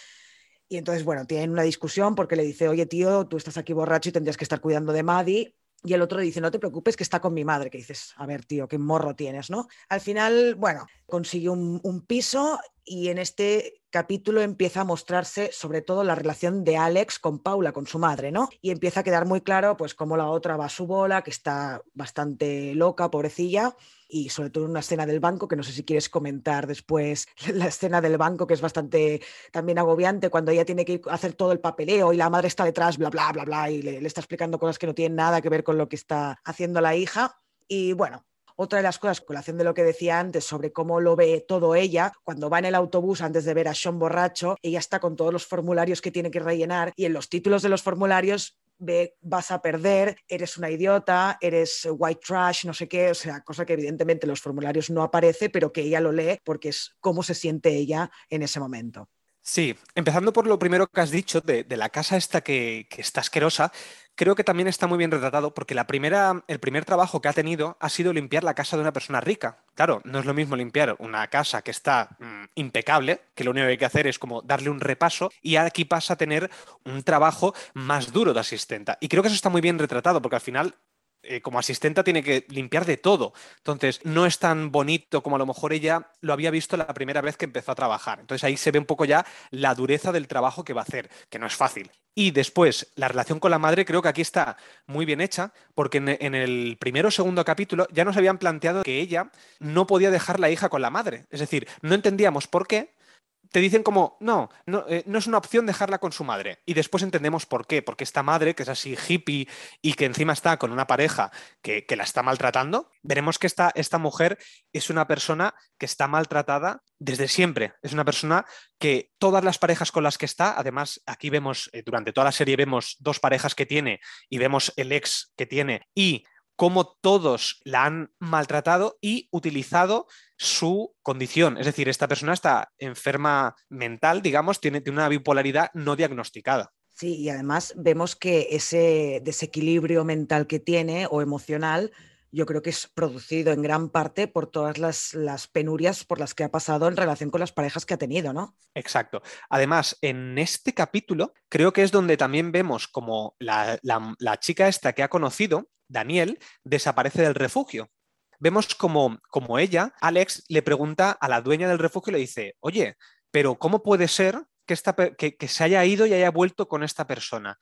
B: Y entonces, bueno, tienen una discusión porque le dice, oye, tío, tú estás aquí borracho y tendrías que estar cuidando de Maddie. Y el otro dice, no te preocupes, que está con mi madre, que dices, a ver, tío, qué morro tienes, ¿no? Al final, bueno, consigue un, un piso y en este capítulo empieza a mostrarse sobre todo la relación de Alex con Paula, con su madre, ¿no? Y empieza a quedar muy claro, pues, cómo la otra va a su bola, que está bastante loca, pobrecilla, y sobre todo una escena del banco, que no sé si quieres comentar después la escena del banco, que es bastante también agobiante, cuando ella tiene que hacer todo el papeleo y la madre está detrás, bla, bla, bla, bla, y le, le está explicando cosas que no tienen nada que ver con lo que está haciendo la hija. Y bueno, otra de las cosas, colación de lo que decía antes sobre cómo lo ve todo ella, cuando va en el autobús antes de ver a Sean borracho, ella está con todos los formularios que tiene que rellenar y en los títulos de los formularios ve, vas a perder, eres una idiota, eres white trash, no sé qué, o sea, cosa que evidentemente en los formularios no aparece, pero que ella lo lee porque es cómo se siente ella en ese momento.
C: Sí, empezando por lo primero que has dicho de, la casa esta que, está asquerosa, creo que también está muy bien retratado porque la primera, el primer trabajo que ha tenido ha sido limpiar la casa de una persona rica. Claro, no es lo mismo limpiar una casa que está mm, impecable, que lo único que hay que hacer es como darle un repaso y aquí pasa a tener un trabajo más duro de asistenta. Y creo que eso está muy bien retratado porque al final eh, como asistenta tiene que limpiar de todo. Entonces, no es tan bonito como a lo mejor ella lo había visto la primera vez que empezó a trabajar. Entonces, ahí se ve un poco ya la dureza del trabajo que va a hacer, que no es fácil. Y después, la relación con la madre creo que aquí está muy bien hecha, porque en, en el primero o segundo capítulo ya nos habían planteado que ella no podía dejar la hija con la madre. Es decir, no entendíamos por qué, te dicen como, no, no, eh, no, es una opción dejarla con su madre. Y después entendemos por qué. Porque esta madre, que es así hippie y que encima está con una pareja que, la está maltratando, veremos que esta, esta, mujer es una persona que está maltratada desde siempre. Es una persona que todas las parejas con las que está, además aquí vemos, eh, durante toda la serie vemos dos parejas que tiene y vemos el ex que tiene y cómo todos la han maltratado y utilizado su condición. Es decir, esta persona está enferma mental, digamos, tiene, una bipolaridad no diagnosticada.
B: Sí, y además vemos que ese desequilibrio mental que tiene o emocional, yo creo que es producido en gran parte por todas las, penurias por las que ha pasado en relación con las parejas que ha tenido, ¿no?
C: Exacto. Además, en este capítulo creo que es donde también vemos como la, la chica esta que ha conocido Daniel, desaparece del refugio. Vemos como, como ella, Alex, le pregunta a la dueña del refugio y le dice, oye, pero ¿cómo puede ser que, esta, que, que se haya ido y haya vuelto con esta persona?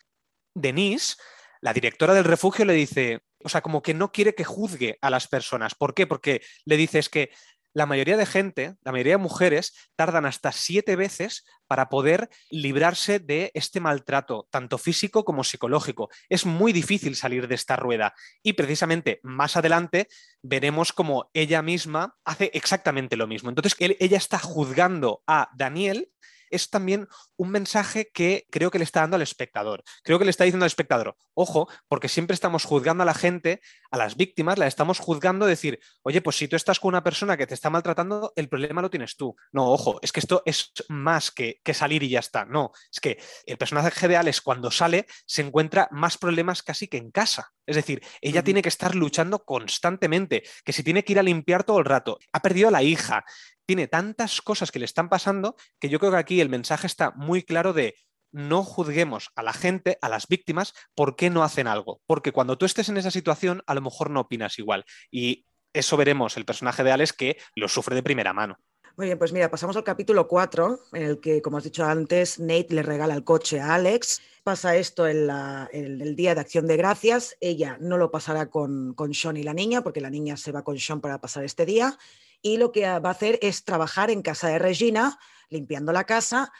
C: Denise, la directora del refugio, le dice, o sea, como que no quiere que juzgue a las personas. ¿Por qué? Porque le dice es que la mayoría de gente, la mayoría de mujeres, tardan hasta siete veces para poder librarse de este maltrato, tanto físico como psicológico. Es muy difícil salir de esta rueda y precisamente más adelante veremos cómo ella misma hace exactamente lo mismo. Entonces, ella está juzgando a Daniel es también un mensaje que creo que le está dando al espectador. Creo que le está diciendo al espectador, ojo, porque siempre estamos juzgando a la gente, a las víctimas, la estamos juzgando, decir, oye, pues si tú estás con una persona que te está maltratando, el problema lo tienes tú. No, ojo, es que esto es más que, que salir y ya está. No, es que el personaje de Alex cuando sale se encuentra más problemas casi que en casa. Es decir, ella tiene que estar luchando constantemente, que se tiene que ir a limpiar todo el rato. Ha perdido a la hija, tiene tantas cosas que le están pasando que yo creo que aquí el mensaje está muy claro de no juzguemos a la gente, a las víctimas, por qué no hacen algo. Porque cuando tú estés en esa situación, a lo mejor no opinas igual. Y eso veremos el personaje de Alex que lo sufre de primera mano.
B: Muy bien, pues mira, pasamos al capítulo 4, en el que, como has dicho antes, Nate le regala el coche a Alex. Pasa esto en, el día de acción de gracias. Ella no lo pasará con, con Sean y la niña, porque la niña se va con Sean para pasar este día y lo que va a hacer es trabajar en casa de Regina, limpiando la casa.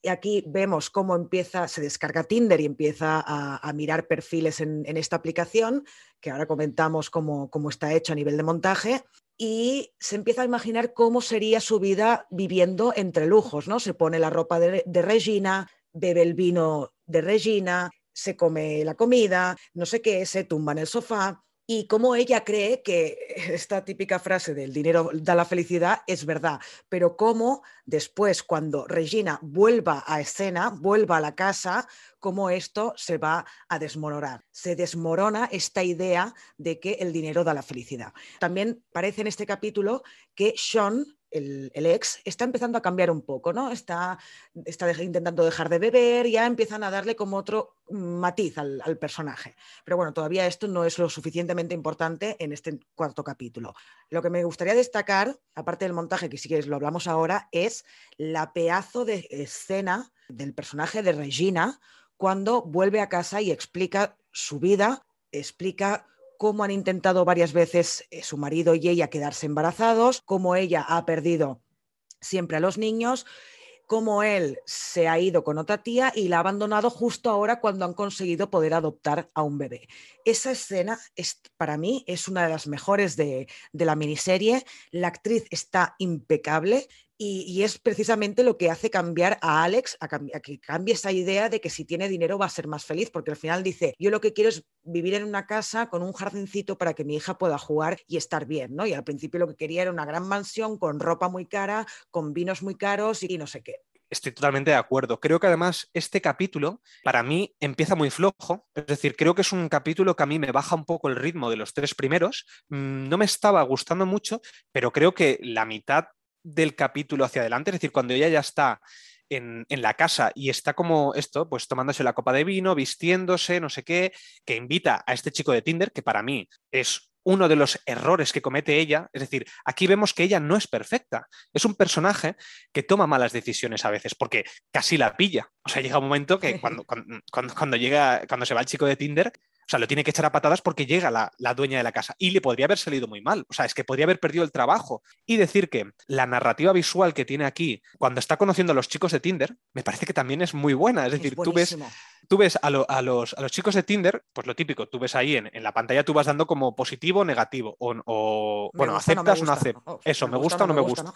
B: Y aquí vemos cómo empieza, se descarga Tinder y empieza a, mirar perfiles en, esta aplicación, que ahora comentamos cómo, está hecho a nivel de montaje y se empieza a imaginar cómo sería su vida viviendo entre lujos, ¿no? Se pone la ropa de, Regina, bebe el vino de Regina, se come la comida, no sé qué, se tumba en el sofá y cómo ella cree que esta típica frase del dinero da la felicidad es verdad, pero cómo después, cuando Regina vuelva a escena, vuelva a la casa, cómo esto se va a desmoronar. Se desmorona esta idea de que el dinero da la felicidad. También parece en este capítulo que Sean el, ex está empezando a cambiar un poco, ¿no? Está, está intentando dejar de beber, ya empiezan a darle como otro matiz al, personaje. Pero bueno, todavía esto no es lo suficientemente importante en este cuarto capítulo. Lo que me gustaría destacar, aparte del montaje, que sí que lo hablamos ahora, es la pedazo de escena del personaje de Regina cuando vuelve a casa y explica su vida, explica cómo han intentado varias veces eh, su marido y ella quedarse embarazados, cómo ella ha perdido siempre a los niños, cómo él se ha ido con otra tía y la ha abandonado justo ahora cuando han conseguido poder adoptar a un bebé. Esa escena es, para mí es una de las mejores de, de la miniserie. La actriz está impecable y, es precisamente lo que hace cambiar a Alex, a, que cambie esa idea de que si tiene dinero va a ser más feliz, porque al final dice, yo lo que quiero es vivir en una casa con un jardincito para que mi hija pueda jugar y estar bien, ¿no? Y al principio lo que quería era una gran mansión con ropa muy cara, con vinos muy caros y no sé qué.
C: Estoy totalmente de acuerdo. Creo que además este capítulo para mí empieza muy flojo. Es decir, creo que es un capítulo que a mí me baja un poco el ritmo de los tres primeros. Mm, no me estaba gustando mucho, pero creo que la mitad del capítulo hacia adelante, es decir, cuando ella ya está en, la casa y está como esto, pues tomándose la copa de vino, vistiéndose, no sé qué, que invita a este chico de Tinder, que para mí es uno de los errores que comete ella. Es decir, aquí vemos que ella no es perfecta. Es un personaje que toma malas decisiones a veces, porque casi la pilla. O sea, llega un momento que cuando, cuando, llega, cuando se va el chico de Tinder, o sea, lo tiene que echar a patadas porque llega la, dueña de la casa y le podría haber salido muy mal. O sea, es que podría haber perdido el trabajo. Y decir que la narrativa visual que tiene aquí, cuando está conociendo a los chicos de Tinder, me parece que también es muy buena. Es decir, tú ves, tú ves a, los, a, los, chicos de Tinder, pues lo típico, tú ves ahí en, la pantalla, tú vas dando como positivo o negativo. O, bueno, aceptas o no aceptas. Eso, me, gusta, o no me gusta.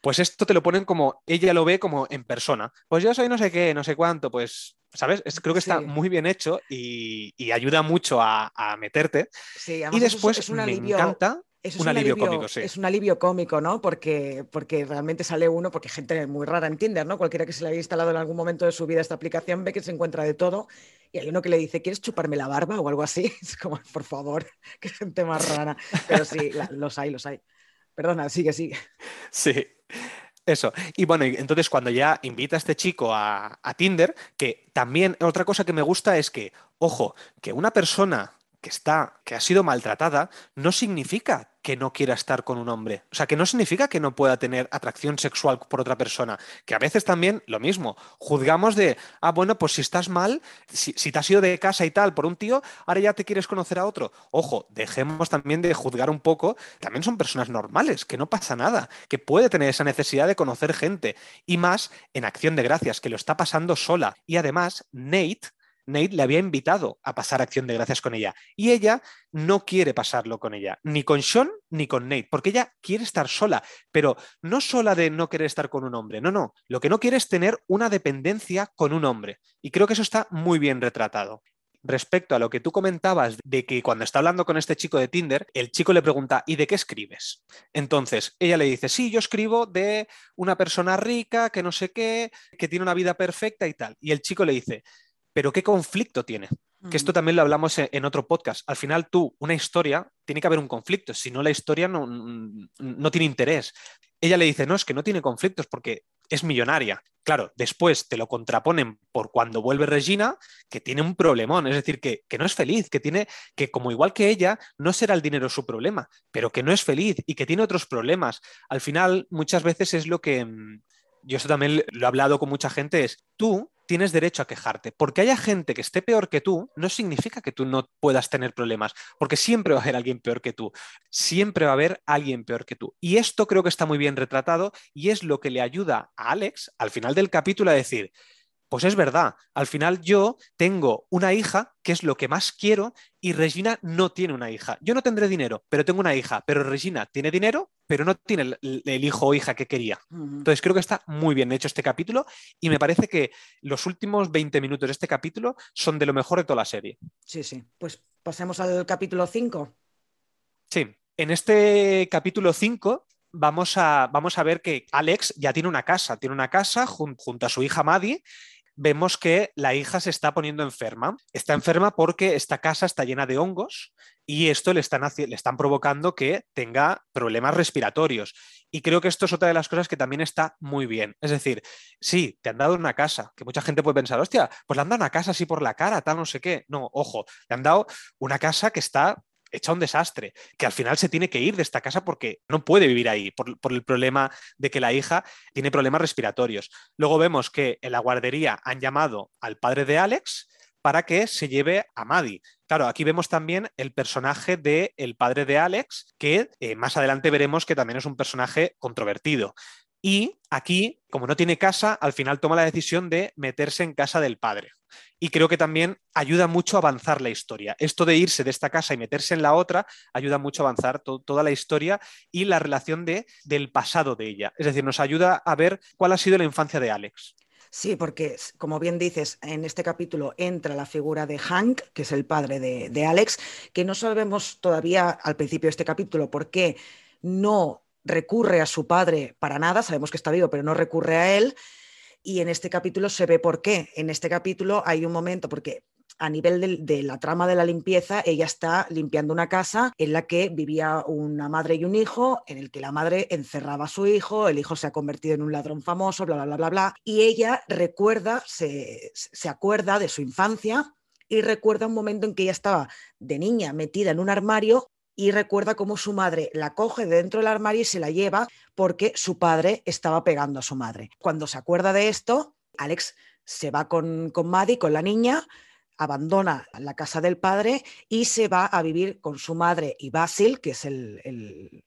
C: Pues esto te lo ponen como, ella lo ve como en persona. Pues yo soy no sé qué, no sé cuánto, pues ¿sabes? creo que está muy bien hecho y, ayuda mucho a, meterte. Sí, y después es un me encanta.
B: es un, alivio, cómico, sí. Es un alivio cómico, ¿no? Porque, porque realmente sale uno, porque gente muy rara en Tinder, ¿no? Cualquiera que se le haya instalado en algún momento de su vida esta aplicación ve que se encuentra de todo. Y hay uno que le dice, ¿quieres chuparme la barba o algo así? Es como, por favor, qué gente más rara. Pero sí, los hay, los hay. Perdona, sigue, sigue.
C: Sí. Eso. Y bueno, entonces cuando ya invita a este chico a, Tinder, que también otra cosa que me gusta es que, ojo, que una persona que está, que ha sido maltratada, no significa que no quiera estar con un hombre. O sea, que no significa que no pueda tener atracción sexual por otra persona. Que a veces también lo mismo. Juzgamos de, ah, bueno, pues si estás mal, si, te has ido de casa y tal por un tío, ahora ya te quieres conocer a otro. Ojo, dejemos también de juzgar un poco. También son personas normales, que no pasa nada, que puede tener esa necesidad de conocer gente. Y más en acción de gracias, que lo está pasando sola. Y además, Nate Nate le había invitado a pasar acción de gracias con ella y ella no quiere pasarlo con ella, ni con Sean ni con Nate, porque ella quiere estar sola, pero no sola de no querer estar con un hombre, no, no, lo que no quiere es tener una dependencia con un hombre y creo que eso está muy bien retratado. Respecto a lo que tú comentabas de que cuando está hablando con este chico de Tinder, el chico le pregunta, ¿y de qué escribes? Entonces, ella le dice, sí, yo escribo de una persona rica, que no sé qué, que tiene una vida perfecta y tal. Y el chico le dice, pero ¿qué conflicto tiene? Que esto también lo hablamos en otro podcast. Al final tú, una historia, tiene que haber un conflicto, si no la historia no, no tiene interés. Ella le dice, no, es que no tiene conflictos porque es millonaria. Claro, después te lo contraponen por cuando vuelve Regina, que tiene un problemón, es decir, que, que, no es feliz, que tiene, que como igual que ella, no será el dinero su problema, pero que no es feliz y que tiene otros problemas. Al final, muchas veces es lo que, mm, yo eso también lo he hablado con mucha gente, es tú tienes derecho a quejarte. Porque haya gente que esté peor que tú, no significa que tú no puedas tener problemas, porque siempre va a haber alguien peor que tú, siempre va a haber alguien peor que tú. Y esto creo que está muy bien retratado y es lo que le ayuda a Alex al final del capítulo a decir, pues es verdad, al final yo tengo una hija, que es lo que más quiero, y Regina no tiene una hija. Yo no tendré dinero, pero tengo una hija, pero Regina tiene dinero, pero no tiene el, hijo o hija que quería. Entonces creo que está muy bien hecho este capítulo y me parece que los últimos 20 minutos de este capítulo son de lo mejor de toda la serie.
B: Sí, sí. Pues pasemos al capítulo 5.
C: Sí, en este capítulo 5 vamos a, vamos a ver que Alex ya tiene una casa, tiene una casa junto a su hija Maddie vemos que la hija se está poniendo enferma. Está enferma porque esta casa está llena de hongos y esto le están, le están provocando que tenga problemas respiratorios. Y creo que esto es otra de las cosas que también está muy bien. Es decir, sí, te han dado una casa, que mucha gente puede pensar, hostia, pues le han dado una casa así por la cara, tal, no sé qué. No, ojo, le han dado una casa que está hecha un desastre, que al final se tiene que ir de esta casa porque no puede vivir ahí por, el problema de que la hija tiene problemas respiratorios. Luego vemos que en la guardería han llamado al padre de Alex para que se lleve a Maddie. Claro, aquí vemos también el personaje del el padre de Alex, que eh, más adelante veremos que también es un personaje controvertido. Y aquí, como no tiene casa, al final toma la decisión de meterse en casa del padre. Y creo que también ayuda mucho a avanzar la historia. Esto de irse de esta casa y meterse en la otra ayuda mucho a avanzar toda la historia y la relación de, del pasado de ella. Es decir, nos ayuda a ver cuál ha sido la infancia de Alex.
B: Sí, porque como bien dices, en este capítulo entra la figura de Hank, que es el padre de, de Alex, que no sabemos todavía al principio de este capítulo por qué no recurre a su padre para nada, sabemos que está vivo, pero no recurre a él. Y en este capítulo se ve por qué. En este capítulo hay un momento, porque a nivel de, la trama de la limpieza, ella está limpiando una casa en la que vivía una madre y un hijo, en el que la madre encerraba a su hijo, el hijo se ha convertido en un ladrón famoso, bla, bla, bla, bla, bla. Y ella recuerda, se, se acuerda de su infancia y recuerda un momento en que ella estaba de niña metida en un armario y recuerda cómo su madre la coge dentro del armario y se la lleva porque su padre estaba pegando a su madre. Cuando se acuerda de esto, Alex se va con, con Maddie, con la niña, abandona la casa del padre y se va a vivir con su madre y Basil, que es el,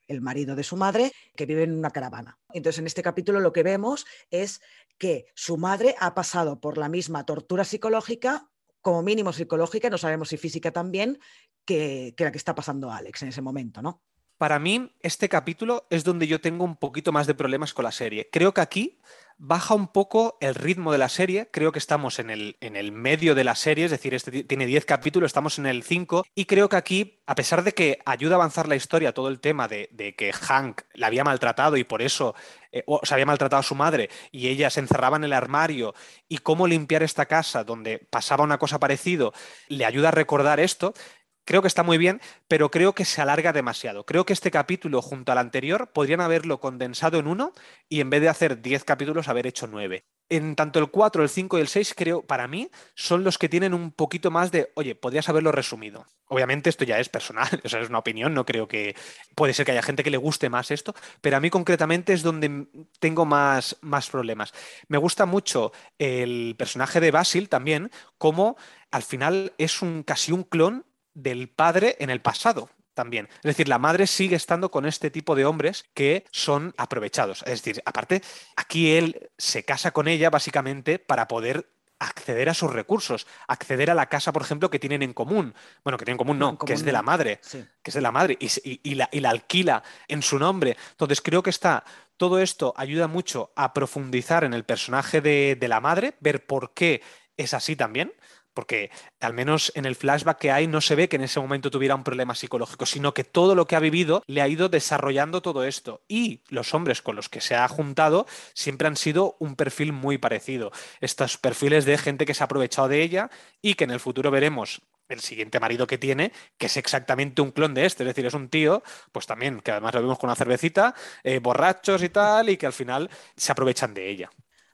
B: el, marido de su madre, que vive en una caravana. Entonces, en este capítulo lo que vemos es que su madre ha pasado por la misma tortura psicológica como mínimo psicológica, no sabemos si física también, que, la que está pasando Alex en ese momento, ¿no?
C: Para mí, este capítulo es donde yo tengo un poquito más de problemas con la serie. Creo que aquí baja un poco el ritmo de la serie. Creo que estamos en el, en el medio de la serie, es decir, este tiene 10 capítulos, estamos en el 5. Y creo que aquí, a pesar de que ayuda a avanzar la historia, todo el tema de, que Hank la había maltratado y por eso eh, se había maltratado a su madre y ella se encerraba en el armario y cómo limpiar esta casa donde pasaba una cosa parecido, le ayuda a recordar esto creo que está muy bien, pero creo que se alarga demasiado. Creo que este capítulo junto al anterior podrían haberlo condensado en uno y en vez de hacer 10 capítulos haber hecho 9. En tanto el 4, el 5 y el 6 creo, para mí, son los que tienen un poquito más de, oye, podrías haberlo resumido. Obviamente esto ya es personal, o es una opinión, no creo que puede ser que haya gente que le guste más esto, pero a mí concretamente es donde tengo más, más problemas. Me gusta mucho el personaje de Basil también, como al final es un casi un clon del padre en el pasado también. Es decir, la madre sigue estando con este tipo de hombres que son aprovechados. Es decir, aparte, aquí él se casa con ella básicamente para poder acceder a sus recursos, acceder a la casa, por ejemplo, que tienen en común. Bueno, que tienen en común no, que es de la madre, que es de la madre y, la, y, la, alquila en su nombre. Entonces creo que está, todo esto ayuda mucho a profundizar en el personaje de, de la madre, ver por qué es así también porque al menos en el flashback que hay no se ve que en ese momento tuviera un problema psicológico, sino que todo lo que ha vivido le ha ido desarrollando todo esto. Y los hombres con los que se ha juntado siempre han sido un perfil muy parecido. Estos perfiles de gente que se ha aprovechado de ella y que en el futuro veremos el siguiente marido que tiene, que es exactamente un clon de este, es decir, es un tío, pues también, que además lo vemos con una cervecita, eh, borrachos y tal, y que al final se aprovechan de ella.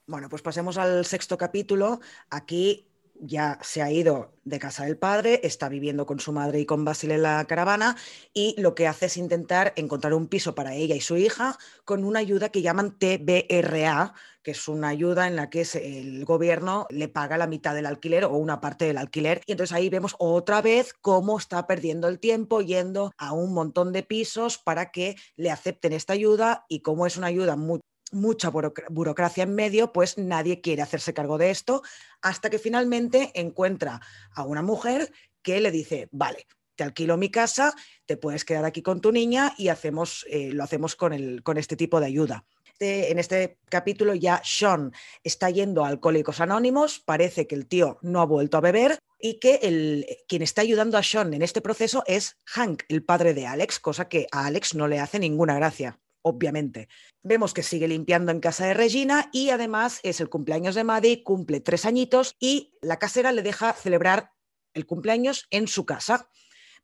B: Bueno, pues pasemos al sexto capítulo. Aquí ya se ha ido de casa del padre, está viviendo con su madre y con Basil en la caravana y lo que hace es intentar encontrar un piso para ella y su hija con una ayuda que llaman TBRA, que es una ayuda en la que el gobierno le paga la mitad del alquiler o una parte del alquiler. Y entonces ahí vemos otra vez cómo está perdiendo el tiempo yendo a un montón de pisos para que le acepten esta ayuda y cómo es una ayuda muy mucha burocracia en medio, pues nadie quiere hacerse cargo de esto, hasta que finalmente encuentra a una mujer que le dice, vale, te alquilo mi casa, te puedes quedar aquí con tu niña y hacemos, eh, lo hacemos con, el, con este tipo de ayuda. en este capítulo ya Sean está yendo a Alcohólicos Anónimos, parece que el tío no ha vuelto a beber y que el, quien está ayudando a Sean en este proceso es Hank, el padre de Alex, cosa que a Alex no le hace ninguna gracia obviamente. Vemos que sigue limpiando en casa de Regina y además es el cumpleaños de Maddie, cumple tres añitos y la casera le deja celebrar el cumpleaños en su casa.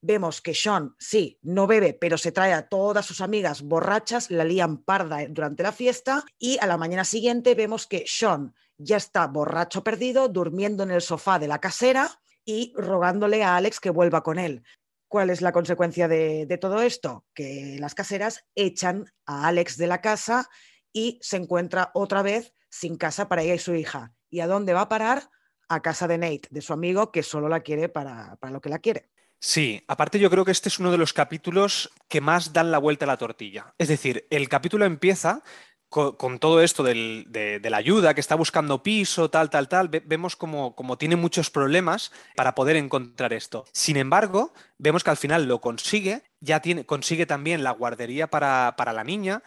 B: Vemos que Sean, sí, no bebe, pero se trae a todas sus amigas borrachas, la lían parda durante la fiesta y a la mañana siguiente vemos que Sean ya está borracho perdido, durmiendo en el sofá de la casera y rogándole a Alex que vuelva con él. ¿Cuál es la consecuencia de, todo esto? Que las caseras echan a Alex de la casa y se encuentra otra vez sin casa para ella y su hija. ¿Y a dónde va a parar? A casa de Nate, de su amigo, que solo la quiere para, para lo que la quiere.
C: Sí, aparte yo creo que este es uno de los capítulos que más dan la vuelta a la tortilla. Es decir, el capítulo empieza con, todo esto de, la ayuda, que está buscando piso, tal, tal, tal, vemos como, tiene muchos problemas para poder encontrar esto. Sin embargo, vemos que al final lo consigue, ya tiene, consigue también la guardería para, para la niña,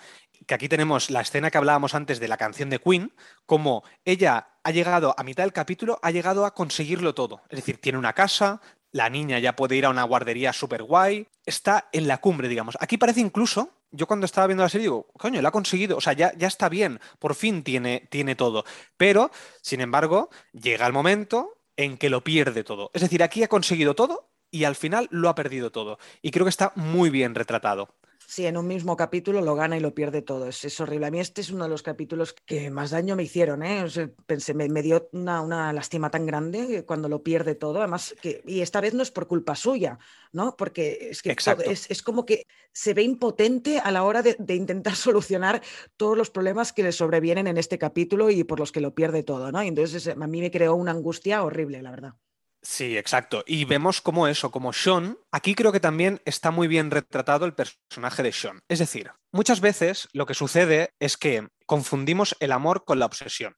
C: que aquí tenemos la escena que hablábamos antes de la canción de Queen, como ella ha llegado a mitad del capítulo, ha llegado a conseguirlo todo. Es decir, tiene una casa, la niña ya puede ir a una guardería súper guay, está en la cumbre, digamos. Aquí parece incluso yo cuando estaba viendo la serie digo, coño, lo ha conseguido, o sea, ya, ya está bien, por fin tiene, tiene todo. Pero, sin embargo, llega el momento en que lo pierde todo. Es decir, aquí ha conseguido todo y al final lo ha perdido todo. Y creo que está muy bien retratado.
B: Sí, en un mismo capítulo lo gana y lo pierde todo. Es, horrible. A mí este es uno de los capítulos que más daño me hicieron. ¿eh? pensé, me, dio una, una, lástima tan grande cuando lo pierde todo. Además, que, y esta vez no es por culpa suya, ¿no? Porque es que es, es, como que se ve impotente a la hora de, de, intentar solucionar todos los problemas que le sobrevienen en este capítulo y por los que lo pierde todo, ¿no? Y entonces a mí me creó una angustia horrible, la verdad.
C: Sí, exacto. Y vemos como eso, como Sean, aquí creo que también está muy bien retratado el personaje de Sean. Es decir, muchas veces lo que sucede es que confundimos el amor con la obsesión.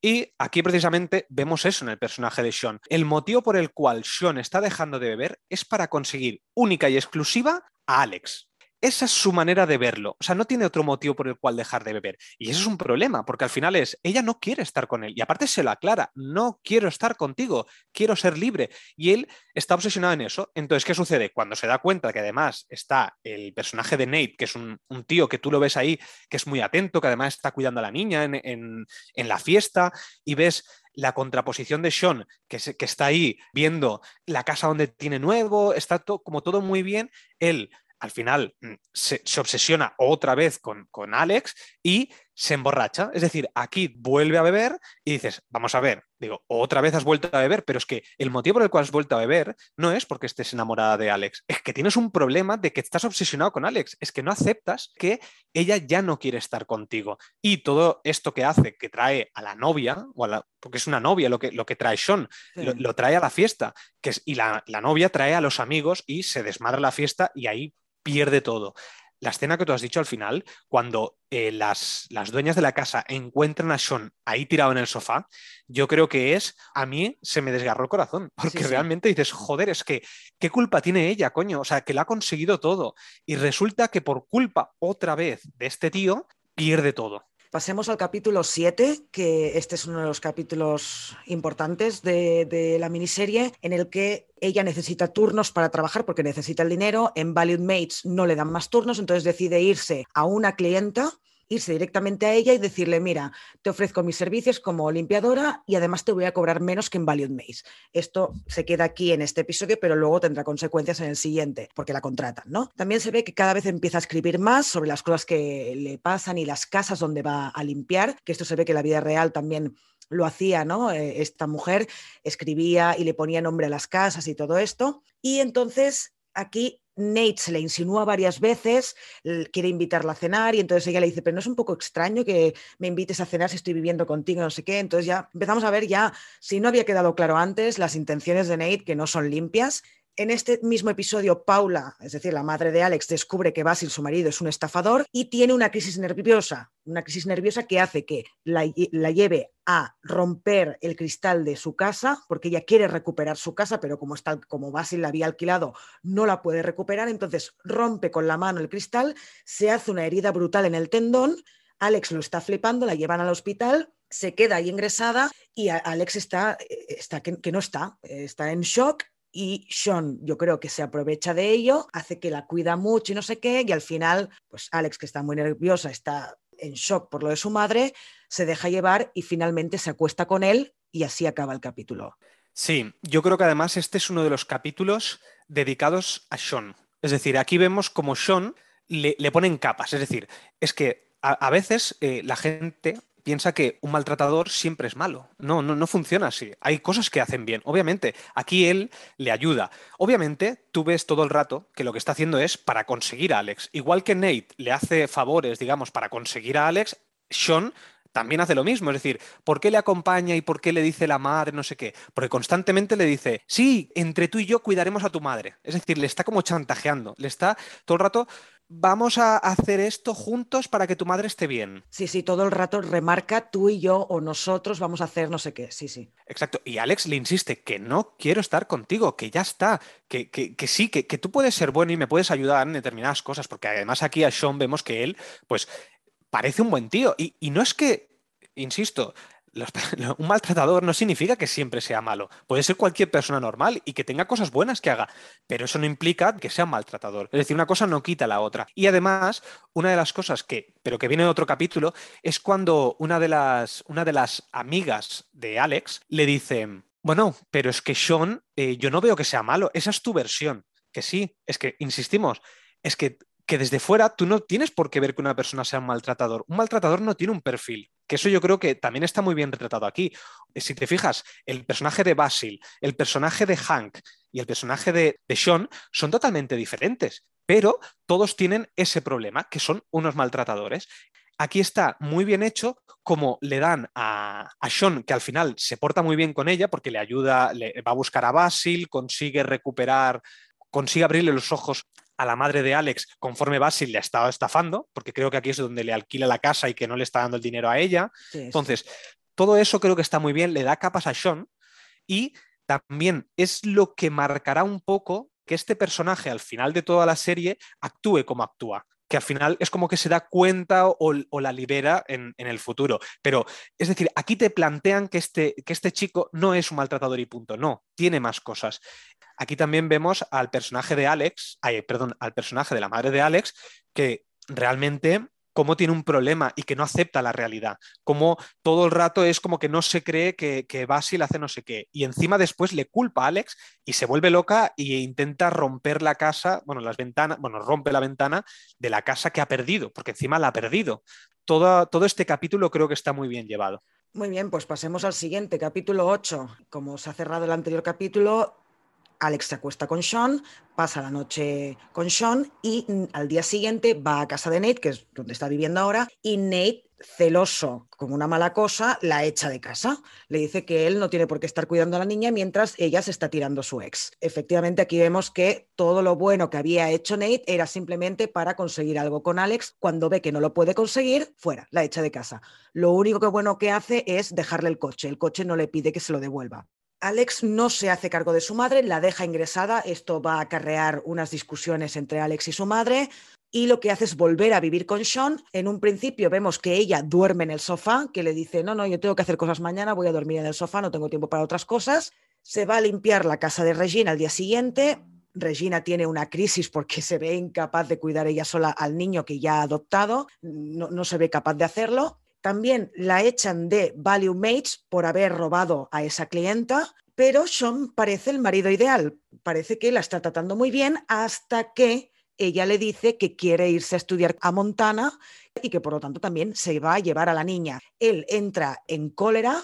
C: Y aquí precisamente vemos eso en el personaje de Sean. El motivo por el cual Sean está dejando de beber es para conseguir única y exclusiva a Alex. Esa es su manera de verlo. O sea, no tiene otro motivo por el cual dejar de beber. Y eso es un problema, porque al final es, ella no quiere estar con él. Y aparte se lo aclara, no quiero estar contigo, quiero ser libre. Y él está obsesionado en eso. Entonces, ¿qué sucede? Cuando se da cuenta que además está el personaje de Nate, que es un, tío que tú lo ves ahí, que es muy atento, que además está cuidando a la niña en, en la fiesta, y ves la contraposición de Sean, que, que, está ahí viendo la casa donde tiene nuevo, está como todo muy bien, él al final mm, se, obsesiona otra vez con, con, Alex y se emborracha. Es decir, aquí vuelve a beber y dices, vamos a ver, digo, otra vez has vuelto a beber, pero es que el motivo por el cual has vuelto a beber no es porque estés enamorada de Alex, es que tienes un problema de que estás obsesionado con Alex, es que no aceptas que ella ya no quiere estar contigo. Y todo esto que hace, que trae a la novia, o porque es una novia lo que, lo que trae Sean, lo, trae a la fiesta, que es, y la, la novia trae a los amigos y se desmadra la fiesta y ahí pierde todo. La escena que tú has dicho al final, cuando eh, las, las, dueñas de la casa encuentran a Sean ahí tirado en el sofá, yo creo que es, a mí se me desgarró el corazón, porque realmente dices, joder, es que, ¿qué culpa tiene ella, coño? O sea, que la ha conseguido todo. Y resulta que por culpa otra vez de este tío, pierde todo.
B: Pasemos al capítulo 7, que este es uno de los capítulos importantes de, la miniserie, en el que ella necesita turnos para trabajar porque necesita el dinero. En Valued Mates no le dan más turnos, entonces decide irse a una clienta irse directamente a ella y decirle, mira, te ofrezco mis servicios como limpiadora y además te voy a cobrar menos que en Valiant Maze. Esto se queda aquí en este episodio, pero luego tendrá consecuencias en el siguiente, porque la contratan, ¿no? También se ve que cada vez empieza a escribir más sobre las cosas que le pasan y las casas donde va a limpiar, que esto se ve que la vida real también lo hacía, ¿no? Eh, esta mujer escribía y le ponía nombre a las casas y todo esto. Y entonces aquí Nate se le insinúa varias veces, quiere invitarla a cenar y entonces ella le dice, pero no es un poco extraño que me invites a cenar si estoy viviendo contigo, no sé qué. Entonces ya empezamos a ver ya, si no había quedado claro antes, las intenciones de Nate que no son limpias en este mismo episodio, Paula, es decir, la madre de Alex, descubre que Basil, su marido, es un estafador y tiene una crisis nerviosa, una crisis nerviosa que hace que la, lleve a romper el cristal de su casa, porque ella quiere recuperar su casa, pero como, está, como Basil la había alquilado, no la puede recuperar, entonces rompe con la mano el cristal, se hace una herida brutal en el tendón, Alex lo está flipando, la llevan al hospital, se queda ahí ingresada y Alex está, eh, está que no está, está en shock y Sean yo creo que se aprovecha de ello, hace que la cuida mucho y no sé qué, y al final, pues Alex, que está muy nerviosa, está en shock por lo de su madre, se deja llevar y finalmente se acuesta con él y así acaba el capítulo.
C: Sí, yo creo que además este es uno de los capítulos dedicados a Sean. Es decir, aquí vemos como Sean le, le ponen capas. Es decir, es que a, veces eh, la gente piensa que un maltratador siempre es malo. No, no, no funciona así. Hay cosas que hacen bien. Obviamente, aquí él le ayuda. Obviamente, tú ves todo el rato que lo que está haciendo es para conseguir a Alex. Igual que Nate le hace favores, digamos, para conseguir a Alex, Sean también hace lo mismo. Es decir, ¿por qué le acompaña y por qué le dice la madre, no sé qué? Porque constantemente le dice, sí, entre tú y yo cuidaremos a tu madre. Es decir, le está como chantajeando, le está todo el rato vamos a hacer esto juntos para que tu madre esté bien.
B: Sí, sí, todo el rato remarca tú y yo o nosotros vamos a hacer no sé qué, sí, sí.
C: Exacto, y Alex le insiste que no quiero estar contigo, que ya está, que, que, sí, que, que, tú puedes ser bueno y me puedes ayudar en determinadas cosas, porque además aquí a Sean vemos que él, pues, parece un buen tío. Y, y no es que, insisto, un maltratador no significa que siempre sea malo. Puede ser cualquier persona normal y que tenga cosas buenas que haga, pero eso no implica que sea maltratador. Es decir, una cosa no quita la otra. Y además, una de las cosas que, pero que viene en otro capítulo, es cuando una de las, una de las amigas de Alex le dice, bueno, pero es que Sean, eh, yo no veo que sea malo, esa es tu versión. Que sí, es que, insistimos, es que que desde fuera tú no tienes por qué ver que una persona sea un maltratador. Un maltratador no tiene un perfil, que eso yo creo que también está muy bien retratado aquí. Si te fijas, el personaje de Basil, el personaje de Hank y el personaje de, Sean son totalmente diferentes, pero todos tienen ese problema, que son unos maltratadores. Aquí está muy bien hecho como le dan a, a, Sean, que al final se porta muy bien con ella porque le ayuda, le va a buscar a Basil, consigue recuperar, consigue abrirle los ojos a la madre de Alex conforme Basil le ha estado estafando, porque creo que aquí es donde le alquila la casa y que no le está dando el dinero a ella. Entonces, todo eso creo que está muy bien, le da capas a Sean y también es lo que marcará un poco que este personaje al final de toda la serie actúe como actúa que al final es como que se da cuenta o, la libera en, el futuro. Pero, es decir, aquí te plantean que este, que este chico no es un maltratador y punto, no, tiene más cosas. Aquí también vemos al personaje de Alex, ay, perdón, al personaje de la madre de Alex, que realmente cómo tiene un problema y que no acepta la realidad, como todo el rato es como que no se cree que, que Basil hace no sé qué, y encima después le culpa a Alex y se vuelve loca e intenta romper la casa, bueno, las ventanas, bueno, rompe la ventana de la casa que ha perdido, porque encima la ha perdido. Todo, todo este capítulo creo que está muy bien llevado.
B: Muy bien, pues pasemos al siguiente, capítulo 8. Como se ha cerrado el anterior capítulo, Alex se acuesta con Sean, pasa la noche con Sean y mm, al día siguiente va a casa de Nate, que es donde está viviendo ahora, y Nate, celoso como una mala cosa, la echa de casa. Le dice que él no tiene por qué estar cuidando a la niña mientras ella se está tirando su ex. Efectivamente, aquí vemos que todo lo bueno que había hecho Nate era simplemente para conseguir algo con Alex. Cuando ve que no lo puede conseguir, fuera, la echa de casa. Lo único que bueno que hace es dejarle el coche. El coche no le pide que se lo devuelva. Alex no se hace cargo de su madre, la deja ingresada. Esto va a acarrear unas discusiones entre Alex y su madre. Y lo que hace es volver a vivir con Sean. En un principio vemos que ella duerme en el sofá, que le dice, no, no, yo tengo que hacer cosas mañana, voy a dormir en el sofá, no tengo tiempo para otras cosas. Se va a limpiar la casa de Regina al día siguiente. Regina tiene una crisis porque se ve incapaz de cuidar ella sola al niño que ya ha adoptado, no, no se ve capaz de hacerlo. También la echan de Value Mates por haber robado a esa clienta, pero Sean parece el marido ideal. Parece que la está tratando muy bien hasta que ella le dice que quiere irse a estudiar a Montana y que por lo tanto también se va a llevar a la niña. Él entra en cólera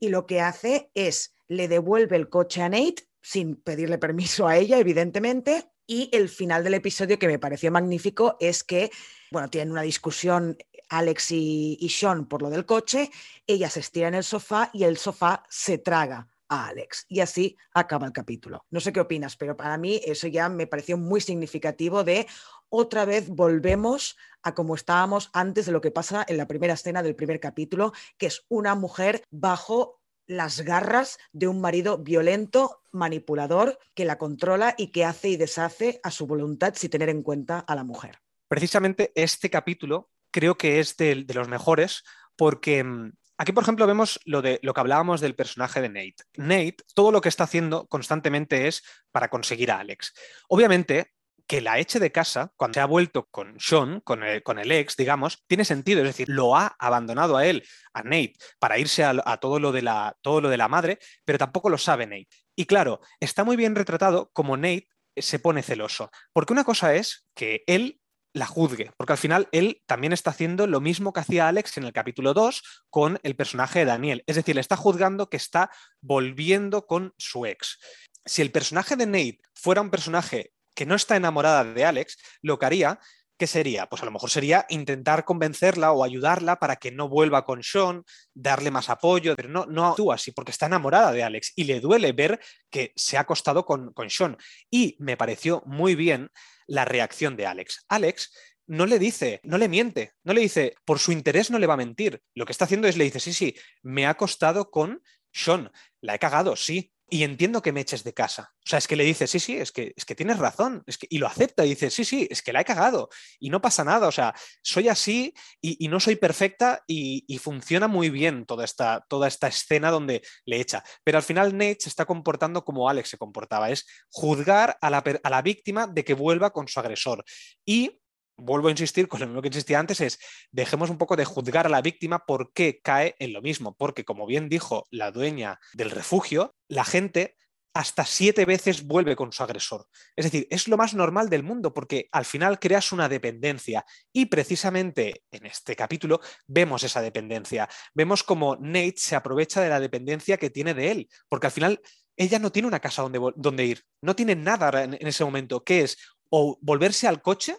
B: y lo que hace es le devuelve el coche a Nate sin pedirle permiso a ella, evidentemente. Y el final del episodio que me pareció magnífico es que, bueno, tienen una discusión Alex y, Sean por lo del coche, ella se estira en el sofá y el sofá se traga a Alex. Y así acaba el capítulo. No sé qué opinas, pero para mí eso ya me pareció muy significativo de otra vez volvemos a como estábamos antes de lo que pasa en la primera escena del primer capítulo, que es una mujer bajo las garras de un marido violento, manipulador, que la controla y que hace y deshace a su voluntad sin tener en cuenta a la mujer.
C: Precisamente este capítulo creo que es de, los mejores porque mm, Aquí, por ejemplo, vemos lo de lo que hablábamos del personaje de Nate. Nate, todo lo que está haciendo constantemente es para conseguir a Alex. Obviamente, que la eche de casa, cuando se ha vuelto con Sean, con el, ex, digamos, tiene sentido. Es decir, lo ha abandonado a él, a Nate, para irse a, todo, lo de la, todo lo de la madre, pero tampoco lo sabe Nate. Y claro, está muy bien retratado como Nate se pone celoso. Porque una cosa es que él la juzgue, porque al final él también está haciendo lo mismo que hacía Alex en el capítulo 2 con el personaje de Daniel, es decir, le está juzgando que está volviendo con su ex. Si el personaje de Nate fuera un personaje que no está enamorada de Alex, lo que haría ¿qué sería? Pues a lo mejor sería intentar convencerla o ayudarla para que no vuelva con Sean, darle más apoyo, pero no, no actúa así porque está enamorada de Alex y le duele ver que se ha acostado con, con Sean. Y me pareció muy bien la reacción de Alex. Alex no le dice, no le miente, no le dice, por su interés no le va a mentir. Lo que está haciendo es le dice, sí, sí, me ha acostado con Sean, la he cagado, sí, y entiendo que me eches de casa. O sea, es que le dice, sí, sí, es que, es que tienes razón, es que, y lo acepta y dice, sí, sí, es que la he cagado y no pasa nada, o sea, soy así y, no soy perfecta y, funciona muy bien toda esta, toda esta escena donde le echa. Pero al final Nate se está comportando como Alex se comportaba, es juzgar a la, a la víctima de que vuelva con su agresor. Y vuelvo a insistir con lo mismo que insistía antes, es dejemos un poco de juzgar a la víctima por qué cae en lo mismo, porque como bien dijo la dueña del refugio, la gente hasta siete veces vuelve con su agresor. Es decir, es lo más normal del mundo porque al final creas una dependencia y precisamente en este capítulo vemos esa dependencia. Vemos como Nate se aprovecha de la dependencia que tiene de él, porque al final ella no tiene una casa donde, donde ir, no tiene nada en, en ese momento, que es o volverse al coche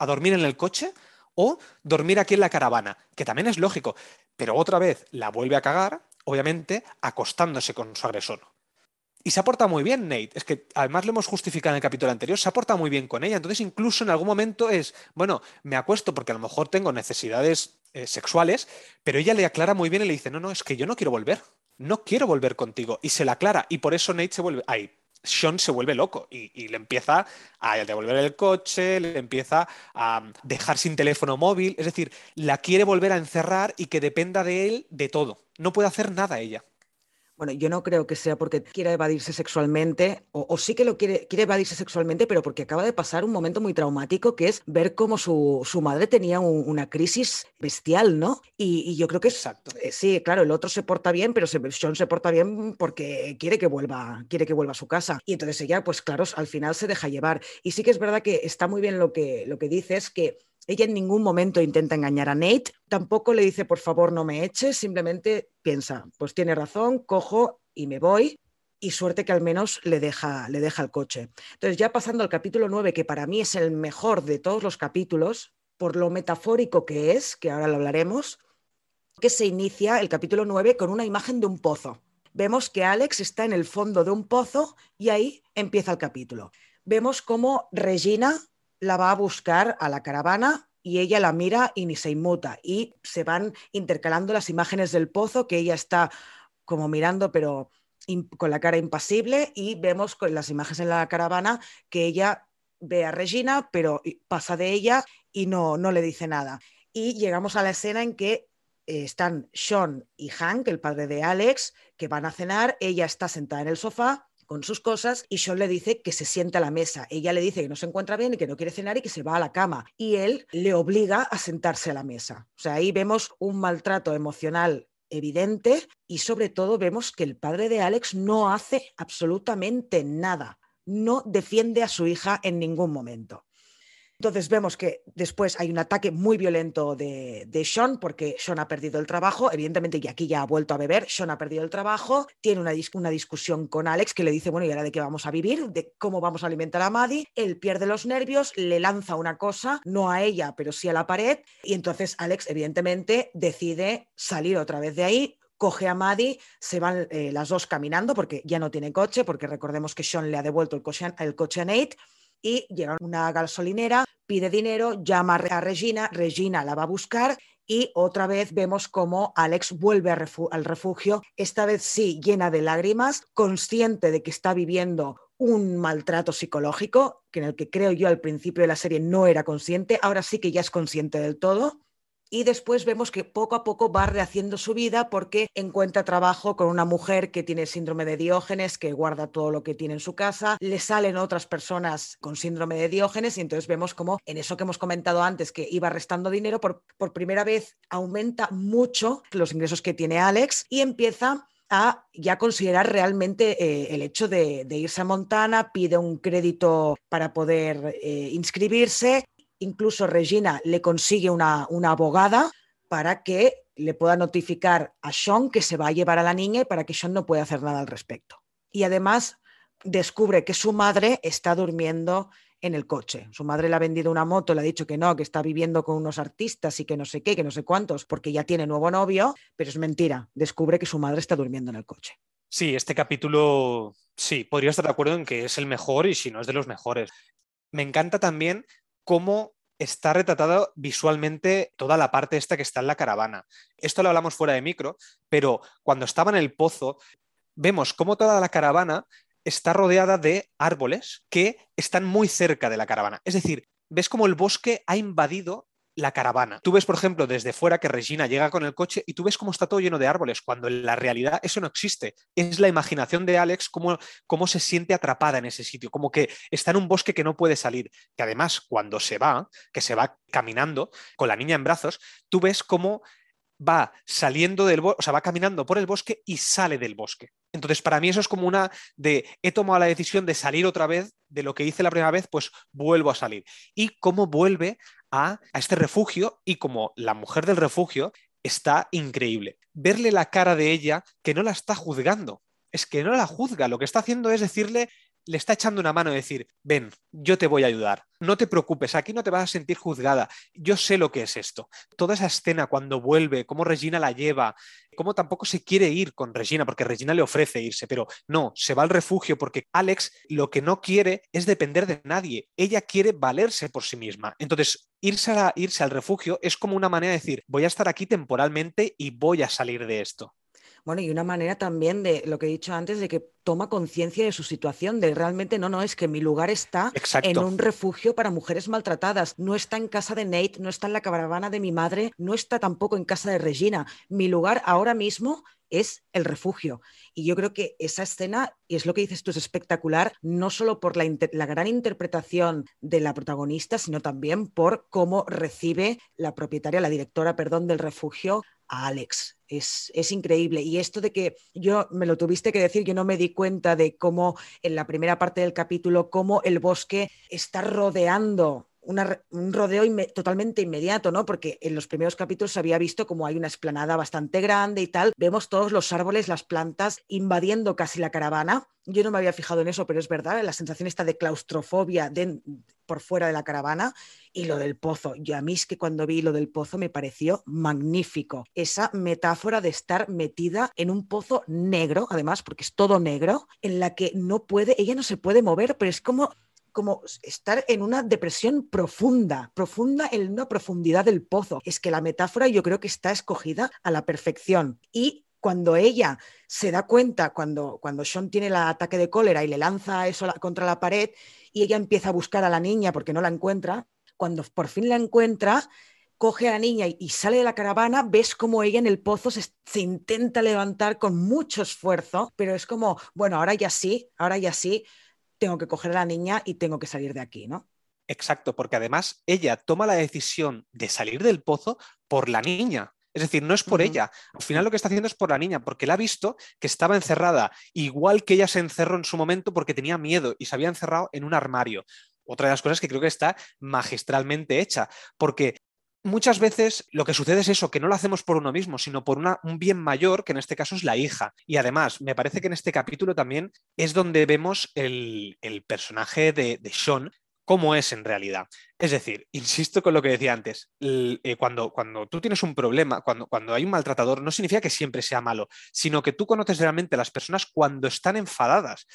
C: a dormir en el coche o dormir aquí en la caravana, que también es lógico, pero otra vez la vuelve a cagar, obviamente, acostándose con su agresor. Y se aporta muy bien Nate, es que además lo hemos justificado en el capítulo anterior, se aporta muy bien con ella, entonces incluso en algún momento es, bueno, me acuesto porque a lo mejor tengo necesidades eh, sexuales, pero ella le aclara muy bien y le dice, no, no, es que yo no quiero volver, no quiero volver contigo, y se la aclara, y por eso Nate se vuelve, ahí, Sean se vuelve loco y, le empieza a devolver el coche, le empieza a dejar sin teléfono móvil, es decir, la quiere volver a encerrar y que dependa de él de todo. No puede hacer nada ella.
B: Bueno, yo no creo que sea porque quiera evadirse sexualmente, o, sí que lo quiere, quiere evadirse sexualmente, pero porque acaba de pasar un momento muy traumático que es ver cómo su, madre tenía una crisis bestial, ¿no? Y, yo creo que
C: Exacto.
B: Eh, sí, claro, el otro se porta bien, pero Sean se porta bien porque quiere que vuelva, quiere que vuelva a su casa. Y entonces ella, pues claro, al final se deja llevar. Y sí que es verdad que está muy bien lo que, lo que dices, que ella en ningún momento intenta engañar a Nate, tampoco le dice por favor no me eches, simplemente piensa, pues tiene razón, cojo y me voy y suerte que al menos le deja, le deja el coche. Entonces ya pasando al capítulo 9, que para mí es el mejor de todos los capítulos, por lo metafórico que es, que ahora lo hablaremos, que se inicia el capítulo 9 con una imagen de un pozo. Vemos que Alex está en el fondo de un pozo y ahí empieza el capítulo. Vemos cómo Regina la va a buscar a la caravana y ella la mira y ni se inmuta. Y se van intercalando las imágenes del pozo que ella está como mirando, pero con la cara impasible. Y vemos con las imágenes en la caravana que ella ve a Regina, pero pasa de ella y no, no le dice nada. Y llegamos a la escena en que eh, están Sean y Hank, el padre de Alex, que van a cenar. Ella está sentada en el sofá con sus cosas y Sean le dice que se sienta a la mesa. Ella le dice que no se encuentra bien y que no quiere cenar y que se va a la cama. Y él le obliga a sentarse a la mesa. O sea, ahí vemos un maltrato emocional evidente y sobre todo vemos que el padre de Alex no hace absolutamente nada. No defiende a su hija en ningún momento. Entonces vemos que después hay un ataque muy violento de, Sean porque Sean ha perdido el trabajo, evidentemente y aquí ya ha vuelto a beber, Sean ha perdido el trabajo, tiene una, una discusión con Alex que le dice, bueno, ¿y ahora de qué vamos a vivir? ¿De cómo vamos a alimentar a Maddie? Él pierde los nervios, le lanza una cosa, no a ella, pero sí a la pared, y entonces Alex evidentemente decide salir otra vez de ahí, coge a Maddie, se van eh, las dos caminando porque ya no tiene coche, porque recordemos que Sean le ha devuelto el coche, el coche a Nate, y llega una gasolinera, pide dinero, llama a Regina, Regina la va a buscar y otra vez vemos cómo Alex vuelve al refugio, esta vez sí llena de lágrimas, consciente de que está viviendo un maltrato psicológico, que en el que creo yo al principio de la serie no era consciente, ahora sí que ya es consciente del todo y después vemos que poco a poco va rehaciendo su vida porque encuentra trabajo con una mujer que tiene síndrome de Diógenes, que guarda todo lo que tiene en su casa, le salen otras personas con síndrome de Diógenes y entonces vemos como en eso que hemos comentado antes, que iba restando dinero, por, por primera vez aumenta mucho los ingresos que tiene Alex y empieza a ya considerar realmente eh, el hecho de, irse a Montana, pide un crédito para poder eh, inscribirse incluso Regina le consigue una, una abogada para que le pueda notificar a Sean que se va a llevar a la niña y para que Sean no pueda hacer nada al respecto. Y además descubre que su madre está durmiendo en el coche. Su madre le ha vendido una moto, le ha dicho que no, que está viviendo con unos artistas y que no sé qué, que no sé cuántos, porque ya tiene nuevo novio, pero es mentira. Descubre que su madre está durmiendo en el coche.
C: Sí, este capítulo, sí, podría estar de acuerdo en que es el mejor y si no es de los mejores. Me encanta también cómo está retratado visualmente toda la parte esta que está en la caravana. Esto lo hablamos fuera de micro, pero cuando estaba en el pozo, vemos cómo toda la caravana está rodeada de árboles que están muy cerca de la caravana. Es decir, ves cómo el bosque ha invadido la caravana. Tú ves, por ejemplo, desde fuera que Regina llega con el coche y tú ves cómo está todo lleno de árboles, cuando en la realidad eso no existe. Es la imaginación de Alex cómo, cómo se siente atrapada en ese sitio, como que está en un bosque que no puede salir. Que además, cuando se va, que se va caminando con la niña en brazos, tú ves cómo va saliendo del bosque, o sea, va caminando por el bosque y sale del bosque. Entonces, para mí eso es como una de, he tomado la decisión de salir otra vez de lo que hice la primera vez, pues vuelvo a salir. Y cómo vuelve a, a este refugio y como la mujer del refugio está increíble. Verle la cara de ella que no la está juzgando. Es que no la juzga, lo que está haciendo es decirle, le está echando una mano y decir, ven, yo te voy a ayudar, no te preocupes, aquí no te vas a sentir juzgada, yo sé lo que es esto. Toda esa escena cuando vuelve, cómo Regina la lleva, cómo tampoco se quiere ir con Regina, porque Regina le ofrece irse, pero no, se va al refugio porque Alex lo que no quiere es depender de nadie, ella quiere valerse por sí misma. Entonces, irse, irse al refugio es como una manera de decir, voy a estar aquí temporalmente y voy a salir de esto.
B: Bueno, y una manera también de lo que he dicho antes, de que toma conciencia de su situación, de realmente no, no, es que mi lugar está en un refugio para mujeres maltratadas, no está en casa de Nate, no está en la caravana de mi madre, no está tampoco en casa de Regina. Mi lugar ahora mismo es el refugio. Y yo creo que esa escena, y es lo que dices tú, es espectacular, no solo por la, la, gran interpretación de la protagonista, sino también por cómo recibe la propietaria, la directora, perdón, del refugio a Alex. Es, es, increíble. Y esto de que yo me lo tuviste que decir, yo no me di cuenta de cómo en la primera parte del capítulo, cómo el bosque está rodeando un rodeo totalmente inmediato, ¿no? Porque en los primeros capítulos se había visto como hay una esplanada bastante grande y tal. Vemos todos los árboles, las plantas invadiendo casi la caravana. Yo no me había fijado en eso, pero es verdad, la sensación está de claustrofobia por fuera de la caravana y lo del pozo. Yo a mí es que cuando vi lo del pozo me pareció magnífico. Esa metáfora de estar metida en un pozo negro, además, porque es todo negro, en la que no puede, ella no se puede mover, pero es como como estar en una depresión profunda, profunda en una profundidad del pozo. Es que la metáfora yo creo que está escogida a la perfección. Y cuando ella se da cuenta, cuando, cuando Sean tiene el ataque de cólera y le lanza eso contra la pared y ella empieza a buscar a la niña porque no la encuentra, cuando por fin la encuentra, coge a la niña y, sale de la caravana, ves como ella en el pozo se, se, intenta levantar con mucho esfuerzo, pero es como, bueno, ahora ya sí, ahora ya sí, tengo que coger a la niña y tengo que salir de aquí, ¿no?
C: Exacto, porque además ella toma la decisión de salir del pozo por la niña. Es decir, no es por ella. Al final lo que está haciendo es por la niña, porque la ha visto que estaba encerrada, igual que ella se encerró en su momento porque tenía miedo y se había encerrado en un armario. Otra de las cosas que creo que está magistralmente hecha, porque muchas veces lo que sucede es eso, que no lo hacemos por uno mismo, sino por un bien mayor, que en este caso es la hija. Y además, me parece que en este capítulo también es donde vemos el, personaje de, Sean, cómo es en realidad. Es decir, insisto con lo que decía antes, eh, cuando, cuando, tú tienes un problema, cuando, cuando, hay un maltratador, no significa que siempre sea malo, sino que tú conoces realmente a las personas cuando están enfadadas.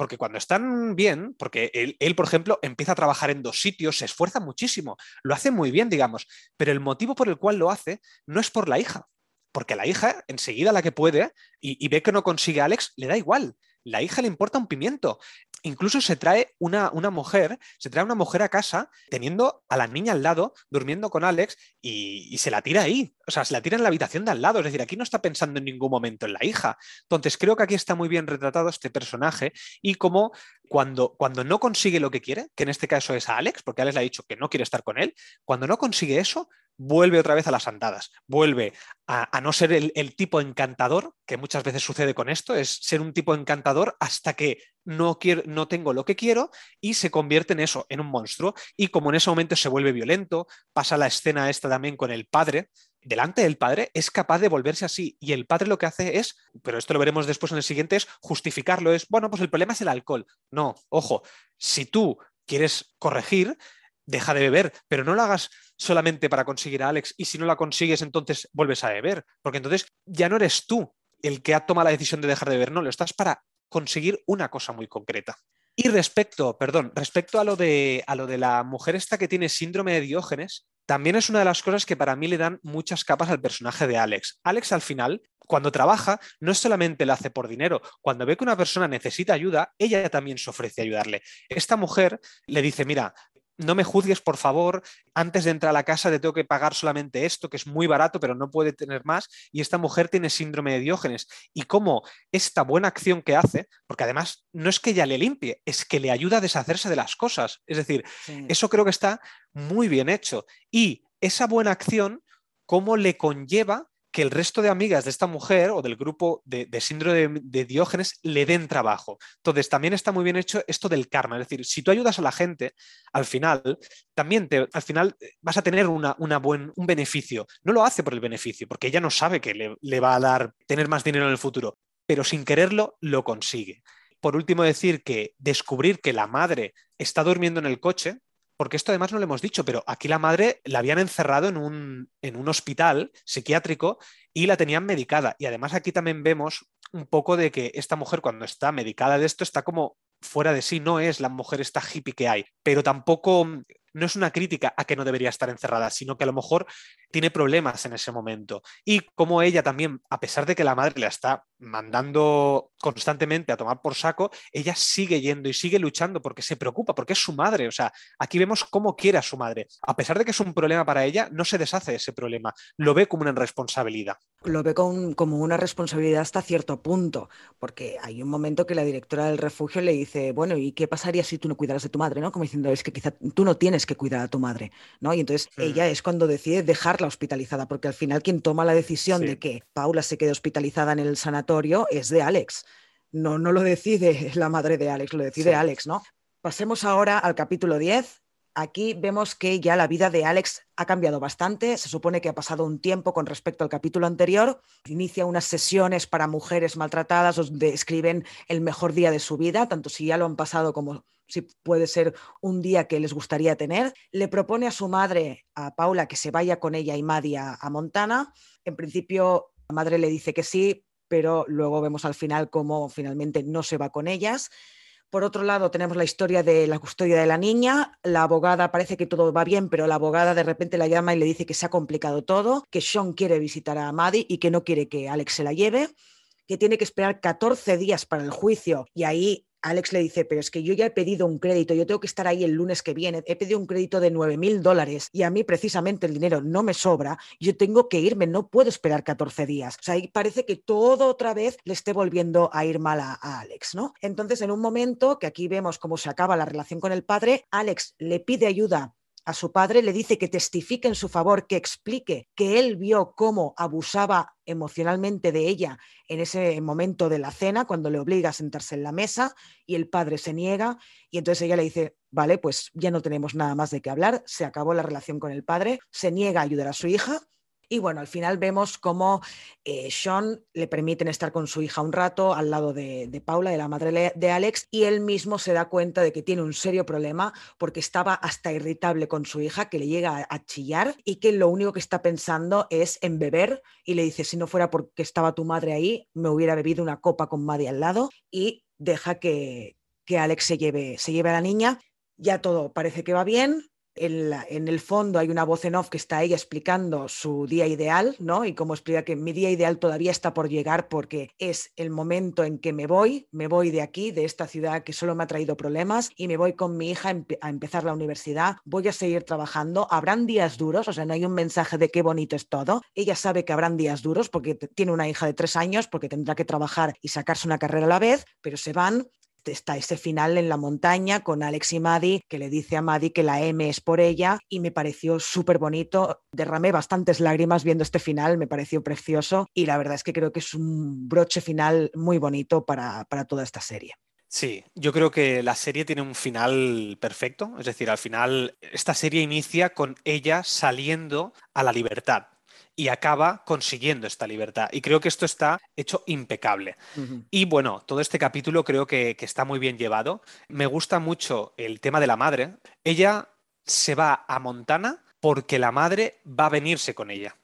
C: Porque cuando están bien, porque él, por ejemplo, empieza a trabajar en dos sitios, se esfuerza muchísimo, lo hace muy bien, digamos, pero el motivo por el cual lo hace no es por la hija, porque la hija, enseguida la que puede, y, y ve que no consigue a Alex, le da igual. La hija le importa un pimiento incluso se trae una, una, mujer, se trae una mujer a casa teniendo a la niña al lado, durmiendo con Alex y, se la tira ahí. O sea, se la tira en la habitación de al lado. Es decir, aquí no está pensando en ningún momento en la hija. Entonces, creo que aquí está muy bien retratado este personaje y cómo cuando, cuando no consigue lo que quiere, que en este caso es a Alex, porque Alex le ha dicho que no quiere estar con él, cuando no consigue eso, vuelve otra vez a las andadas, vuelve a, no ser el, tipo encantador, que muchas veces sucede con esto, es ser un tipo encantador hasta que no, quiero, no tengo lo que quiero y se convierte en eso, en un monstruo. Y como en ese momento se vuelve violento, pasa la escena esta también con el padre, delante del padre es capaz de volverse así y el padre lo que hace es, pero esto lo veremos después en el siguiente, es justificarlo, es, bueno, pues el problema es el alcohol. No, ojo, si tú quieres corregir, deja de beber, pero no lo hagas solamente para conseguir a Alex y si no la consigues entonces vuelves a beber, porque entonces ya no eres tú el que ha tomado la decisión de dejar de beber, no, lo estás para conseguir una cosa muy concreta. Y respecto, perdón, respecto a lo de a lo de la mujer esta que tiene síndrome de Diógenes, también es una de las cosas que para mí le dan muchas capas al personaje de Alex. Alex al final, cuando trabaja, no solamente lo hace por dinero, cuando ve que una persona necesita ayuda, ella también se ofrece a ayudarle. Esta mujer le dice, mira, no me juzgues, por favor, antes de entrar a la casa te tengo que pagar solamente esto, que es muy barato, pero no puede tener más, y esta mujer tiene síndrome de Diógenes. Y cómo esta buena acción que hace, porque además no es que ella le limpie, es que le ayuda a deshacerse de las cosas. Es decir, eso creo que está muy bien hecho. Y esa buena acción, cómo le conlleva que el resto de amigas de esta mujer o del grupo de, síndrome de, Diógenes le den trabajo. Entonces, también está muy bien hecho esto del karma. Es decir, si tú ayudas a la gente, al final, también te, al final eh, vas a tener una, buen, un beneficio. No lo hace por el beneficio, porque ella no sabe que le, le va a dar tener más dinero en el futuro, pero sin quererlo lo consigue. Por último, decir que descubrir que la madre está durmiendo en el coche, porque esto además no lo hemos dicho, pero aquí la madre la habían encerrado en un, en un hospital psiquiátrico y la tenían medicada. Y además aquí también vemos un poco de que esta mujer cuando está medicada de esto está como fuera de sí, no es la mujer esta hippie que hay, pero tampoco no es una crítica a que no debería estar encerrada, sino que a lo mejor tiene problemas en ese momento. Y como ella también, a pesar de que la madre la está mandando constantemente a tomar por saco, ella sigue yendo y sigue luchando porque se preocupa, porque es su madre. O sea, aquí vemos cómo quiere a su madre. A pesar de que es un problema para ella, no se deshace de ese problema, lo ve como una responsabilidad.
B: Lo ve como una responsabilidad hasta cierto punto, porque hay un momento que la directora del refugio le dice, bueno, ¿y qué pasaría si tú no cuidaras de tu madre? ¿no? Como diciendo, es que quizá tú no tienes que cuidar a tu madre, ¿no? Y entonces mm. ella es cuando decide dejarla hospitalizada, porque al final quien toma la decisión de que Paula se quede hospitalizada en el sanatorio es de Alex. No, no lo decide la madre de Alex, lo decide Alex, ¿no? Pasemos ahora al capítulo 10, Aquí vemos que ya la vida de Alex ha cambiado bastante. Se supone que ha pasado un tiempo con respecto al capítulo anterior. Inicia unas sesiones para mujeres maltratadas donde escriben el mejor día de su vida, tanto si ya lo han pasado como si puede ser un día que les gustaría tener. Le propone a su madre, a Paula, que se vaya con ella y Maddie a, a Montana. En principio, la madre le dice que sí, pero luego vemos al final cómo finalmente no se va con ellas. Por otro lado, tenemos la historia de la custodia de la niña. La abogada parece que todo va bien, pero la abogada de repente la llama y le dice que se ha complicado todo, que Sean quiere visitar a Maddie y que no quiere que Alex se la lleve que tiene que esperar 14 días para el juicio y ahí Alex le dice, pero es que yo ya he pedido un crédito, yo tengo que estar ahí el lunes que viene, he pedido un crédito de 9 mil dólares y a mí precisamente el dinero no me sobra, yo tengo que irme, no puedo esperar 14 días. O sea, ahí parece que todo otra vez le esté volviendo a ir mal a, a Alex, ¿no? Entonces, en un momento que aquí vemos cómo se acaba la relación con el padre, Alex le pide ayuda a su padre, le dice que testifique en su favor, que explique que él vio cómo abusaba emocionalmente de ella en ese momento de la cena, cuando le obliga a sentarse en la mesa y el padre se niega y entonces ella le dice, vale, pues ya no tenemos nada más de qué hablar, se acabó la relación con el padre, se niega a ayudar a su hija y bueno, al final vemos cómo eh, Sean le permiten estar con su hija un rato al lado de, Paula, de la madre de Alex, y él mismo se da cuenta de que tiene un serio problema porque estaba hasta irritable con su hija, que le llega a, chillar y que lo único que está pensando es en beber y le dice, si no fuera porque estaba tu madre ahí, me hubiera bebido una copa con Maddie al lado y deja que, que Alex se lleve, se lleve a la niña. Ya todo parece que va bien, en, el fondo hay una voz en off que está ella explicando su día ideal, ¿no? Y cómo explica que mi día ideal todavía está por llegar porque es el momento en que me voy, me voy de aquí, de esta ciudad que solo me ha traído problemas y me voy con mi hija a empezar la universidad, voy a seguir trabajando, habrán días duros, o sea, no hay un mensaje de qué bonito es todo, ella sabe que habrán días duros porque tiene una hija de tres años, porque tendrá que trabajar y sacarse una carrera a la vez, pero se van está ese final en la montaña con Alex y Maddie, que le dice a Maddie que la M es por ella y me pareció súper bonito. Derramé bastantes lágrimas viendo este final, me pareció precioso y la verdad es que creo que es un broche final muy bonito para, para toda esta serie.
C: Sí, yo creo que la serie tiene un final perfecto, es decir, al final esta serie inicia con ella saliendo a la libertad, y acaba consiguiendo esta libertad. Y creo que esto está hecho impecable. Y bueno, todo este capítulo creo que, está muy bien llevado. Me gusta mucho el tema de la madre. Ella se va a Montana porque la madre va a venirse con ella.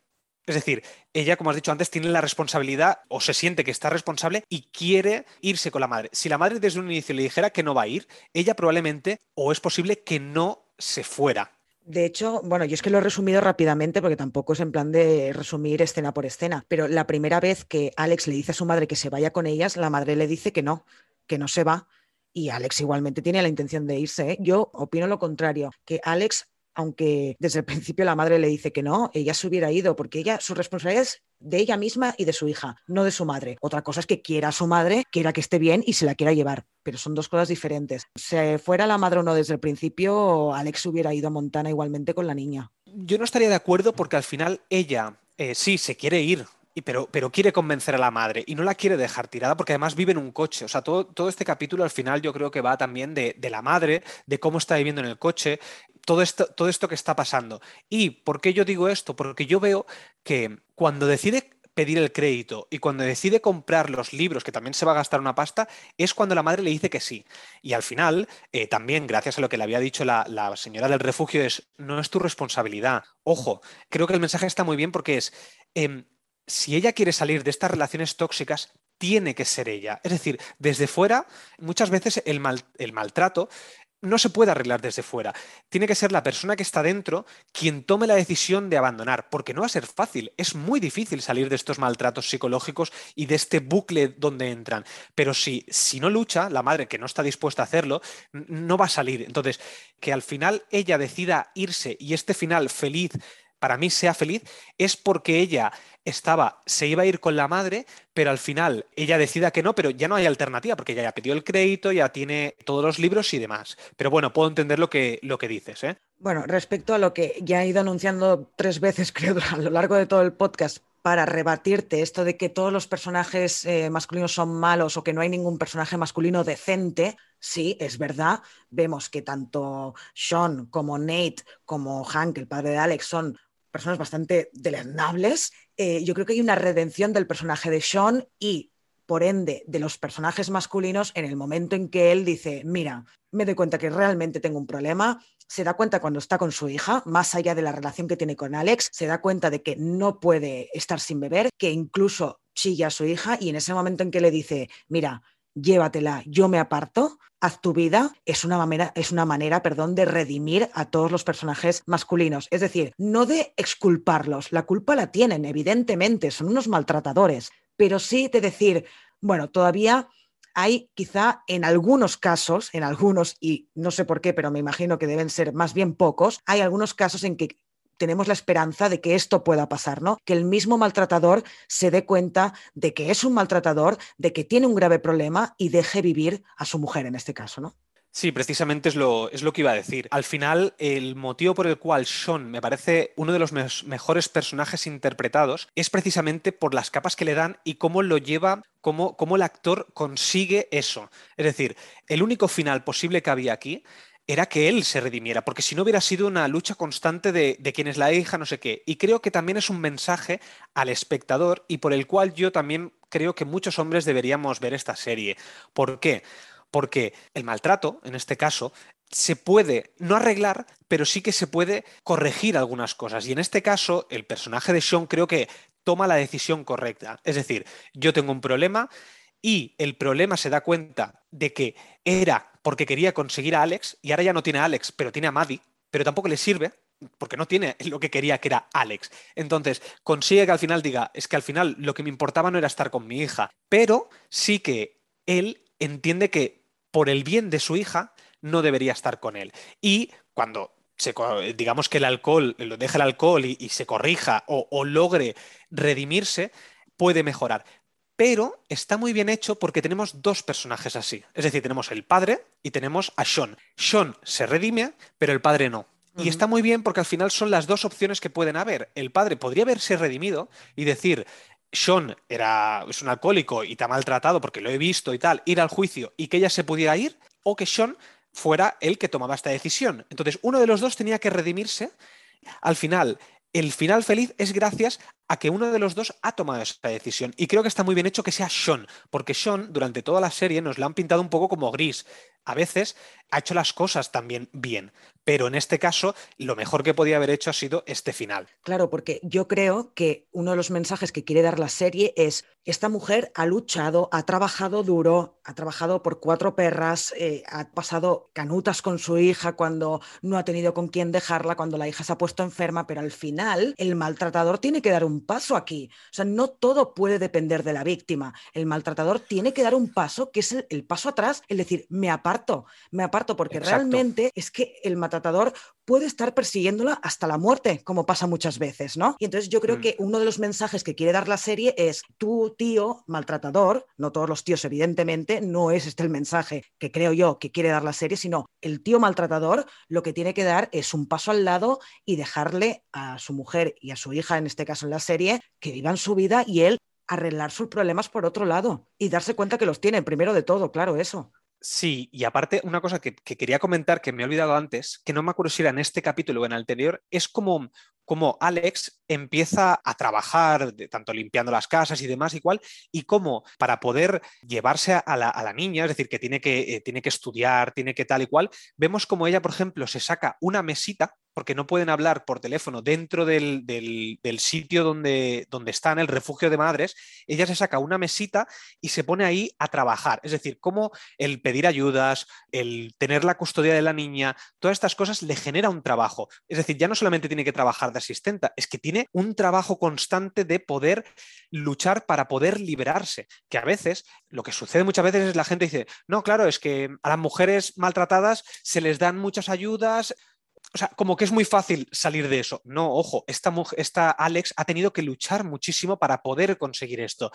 C: Es decir, ella, como has dicho antes, tiene la responsabilidad o se siente que está responsable y quiere irse con la madre. Si la madre desde un inicio le dijera que no va a ir, ella probablemente, o es posible que no se fuera.
B: De hecho, bueno, yo es que lo he resumido rápidamente porque tampoco es en plan de resumir escena por escena, pero la primera vez que Alex le dice a su madre que se vaya con ellas, la madre le dice que no, que no se va. Y Alex igualmente tiene la intención de irse. ¿eh? Yo opino lo contrario, que Alex aunque desde el principio la madre le dice que no, ella se hubiera ido, porque ella, su responsabilidad es de ella misma y de su hija, no de su madre. Otra cosa es que quiera a su madre, quiera que esté bien y se la quiera llevar, pero son dos cosas diferentes. Si fuera la madre o no desde el principio, Alex hubiera ido a Montana igualmente con la niña.
C: Yo no estaría de acuerdo porque al final ella eh, sí se quiere ir, pero, pero, quiere convencer a la madre y no la quiere dejar tirada porque además vive en un coche. O sea, todo, todo este capítulo al final yo creo que va también de, de, la madre, de cómo está viviendo en el coche, todo esto, todo esto que está pasando. ¿Y por qué yo digo esto? Porque yo veo que cuando decide pedir el crédito y cuando decide comprar los libros, que también se va a gastar una pasta, es cuando la madre le dice que sí. Y al final, eh, también gracias a lo que le había dicho la, señora del refugio, es, no es tu responsabilidad. Ojo, creo que el mensaje está muy bien porque es, em, si ella quiere salir de estas relaciones tóxicas, tiene que ser ella. Es decir, desde fuera, muchas veces el, mal, el maltrato no se puede arreglar desde fuera. Tiene que ser la persona que está dentro quien tome la decisión de abandonar, porque no va a ser fácil. Es muy difícil salir de estos maltratos psicológicos y de este bucle donde entran. Pero si, si no lucha, la madre que no está dispuesta a hacerlo, no va a salir. Entonces, que al final ella decida irse y este final feliz para mí sea feliz es porque ella estaba, se iba a ir con la madre, pero al final ella decida que no, pero ya no hay alternativa, porque ella ya pidió el crédito, ya tiene todos los libros y demás. Pero bueno, puedo entender lo que, lo que dices. ¿eh?
B: Bueno, respecto a lo que ya he ido anunciando tres veces, creo, a lo largo de todo el podcast, para rebatirte esto de que todos los personajes eh, masculinos son malos o que no hay ningún personaje masculino decente, sí, es verdad. Vemos que tanto Sean como Nate como Hank, el padre de Alex, son personas bastante deleznables. Eh, yo creo que hay una redención del personaje de Sean y, por ende, de los personajes masculinos en el momento en que él dice, mira, me doy cuenta que realmente tengo un problema, se da cuenta cuando está con su hija, más allá de la relación que tiene con Alex, se da cuenta de que no puede estar sin beber, que incluso chilla a su hija y en ese momento en que le dice, mira, llévatela, yo me aparto, haz tu vida, es una manera, es una manera perdón, de redimir a todos los personajes masculinos. Es decir, no de exculparlos, la culpa la tienen, evidentemente, son unos maltratadores, pero sí de decir, bueno, todavía hay quizá en algunos casos, en algunos, y no sé por qué, pero me imagino que deben ser más bien pocos, hay algunos casos en que tenemos la esperanza de que esto pueda pasar, ¿no? Que el mismo maltratador se dé cuenta de que es un maltratador, de que tiene un grave problema y deje vivir a su mujer en este caso, ¿no?
C: Sí, precisamente es lo, es lo que iba a decir. Al final, el motivo por el cual Sean me parece uno de los mejores personajes interpretados es precisamente por las capas que le dan y cómo lo lleva, cómo, cómo el actor consigue eso. Es decir, el único final posible que había aquí era que él se redimiera, porque si no hubiera sido una lucha constante de, de quién es la hija, no sé qué. Y creo que también es un mensaje al espectador y por el cual yo también creo que muchos hombres deberíamos ver esta serie. ¿Por qué? Porque el maltrato, en este caso, se puede no arreglar, pero sí que se puede corregir algunas cosas. Y en este caso, el personaje de Sean creo que toma la decisión correcta. Es decir, yo tengo un problema y el problema se da cuenta de que era porque quería conseguir a Alex y ahora ya no tiene a Alex, pero tiene a Maddie, pero tampoco le sirve porque no tiene lo que quería, que era Alex. Entonces, consigue que al final diga, es que al final lo que me importaba no era estar con mi hija, pero sí que él entiende que por el bien de su hija no debería estar con él. Y cuando se, digamos que el alcohol, lo deja el alcohol y, se corrija o, o logre redimirse, puede mejorar pero está muy bien hecho porque tenemos dos personajes así. Es decir, tenemos el padre y tenemos a Sean. Sean se redime, pero el padre no. Y está muy bien porque al final son las dos opciones que pueden haber. El padre podría haberse redimido y decir, Sean era, es un alcohólico y te ha maltratado porque lo he visto y tal, ir al juicio y que ella se pudiera ir, o que Sean fuera el que tomaba esta decisión. Entonces, uno de los dos tenía que redimirse. Al final, el final feliz es gracias a que uno de los dos ha tomado esa decisión. Y creo que está muy bien hecho que sea Sean, porque Sean durante toda la serie nos la han pintado un poco como gris. A veces ha hecho las cosas también bien, pero en este caso lo mejor que podía haber hecho ha sido este final.
B: Claro, porque yo creo que uno de los mensajes que quiere dar la serie es, esta mujer ha luchado, ha trabajado duro, ha trabajado por cuatro perras, eh, ha pasado canutas con su hija cuando no ha tenido con quién dejarla, cuando la hija se ha puesto enferma, pero al final el maltratador tiene que dar un paso aquí. O sea, no todo puede depender de la víctima. El maltratador tiene que dar un paso, que es el, paso atrás, el decir, me aparto, me aparto, porque realmente es que el maltratador puede estar persiguiéndola hasta la muerte, como pasa muchas veces, ¿no? Y entonces yo creo mm. que uno de los mensajes que quiere dar la serie es, tu tío maltratador, no todos los tíos evidentemente, no es este el mensaje que creo yo que quiere dar la serie, sino el tío maltratador lo que tiene que dar es un paso al lado y dejarle a su mujer y a su hija, en este caso en la serie, que vivan su vida y él arreglar sus problemas por otro lado y darse cuenta que los tiene, primero de todo, claro, eso.
C: Sí, y aparte, una cosa que, quería comentar que me he olvidado antes, que no me acuerdo si era en este capítulo o en el anterior, es como, como Alex empieza a trabajar, tanto limpiando las casas y demás, igual, y cómo para poder llevarse a la, niña, es decir, que tiene que, eh, tiene que estudiar, tiene que tal y cual, vemos como ella, por ejemplo, se saca una mesita porque no pueden hablar por teléfono dentro del, sitio donde, donde está en el refugio de madres, ella se saca una mesita y se pone ahí a trabajar. Es decir, cómo el pedir ayudas, el tener la custodia de la niña, todas estas cosas le genera un trabajo. Es decir, ya no solamente tiene que trabajar de asistenta, es que tiene un trabajo constante de poder luchar para poder liberarse, que a veces lo que sucede muchas veces es la gente dice, no, claro, es que a las mujeres maltratadas se les dan muchas ayudas, o sea, como que es muy fácil salir de eso. No, ojo, esta, esta Alex ha tenido que luchar muchísimo para poder conseguir esto.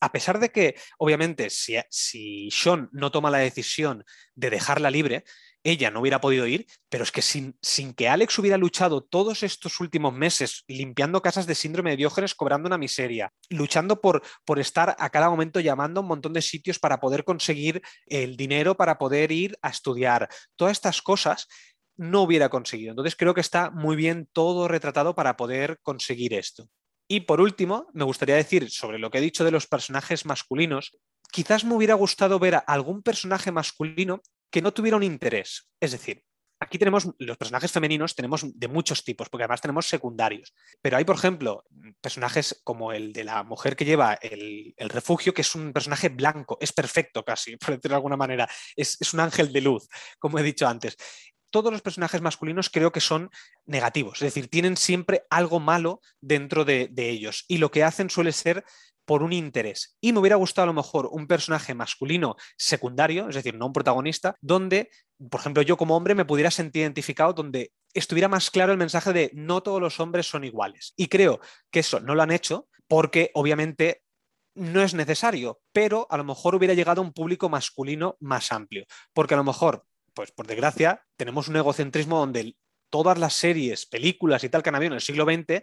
C: A pesar de que, obviamente, si, si Sean no toma la decisión de dejarla libre, ella no hubiera podido ir, pero es que sin, sin, que Alex hubiera luchado todos estos últimos meses limpiando casas de síndrome de Diógenes, cobrando una miseria, luchando por, por estar a cada momento llamando a un montón de sitios para poder conseguir el dinero, para poder ir a estudiar, todas estas cosas no hubiera conseguido. Entonces creo que está muy bien todo retratado para poder conseguir esto. Y por último, me gustaría decir sobre lo que he dicho de los personajes masculinos, quizás me hubiera gustado ver a algún personaje masculino que no tuviera un interés. Es decir, aquí tenemos los personajes femeninos, tenemos de muchos tipos, porque además tenemos secundarios. Pero hay, por ejemplo, personajes como el de la mujer que lleva el, refugio, que es un personaje blanco, es perfecto casi, por decirlo de alguna manera, es, es un ángel de luz, como he dicho antes todos los personajes masculinos creo que son negativos, es decir, tienen siempre algo malo dentro de, ellos y lo que hacen suele ser por un interés. Y me hubiera gustado a lo mejor un personaje masculino secundario, es decir, no un protagonista, donde, por ejemplo, yo como hombre me pudiera sentir identificado, donde estuviera más claro el mensaje de no todos los hombres son iguales. Y creo que eso no lo han hecho porque obviamente no es necesario, pero a lo mejor hubiera llegado a un público masculino más amplio, porque a lo mejor pues por desgracia, tenemos un egocentrismo donde todas las series, películas y tal que han habido en el siglo XX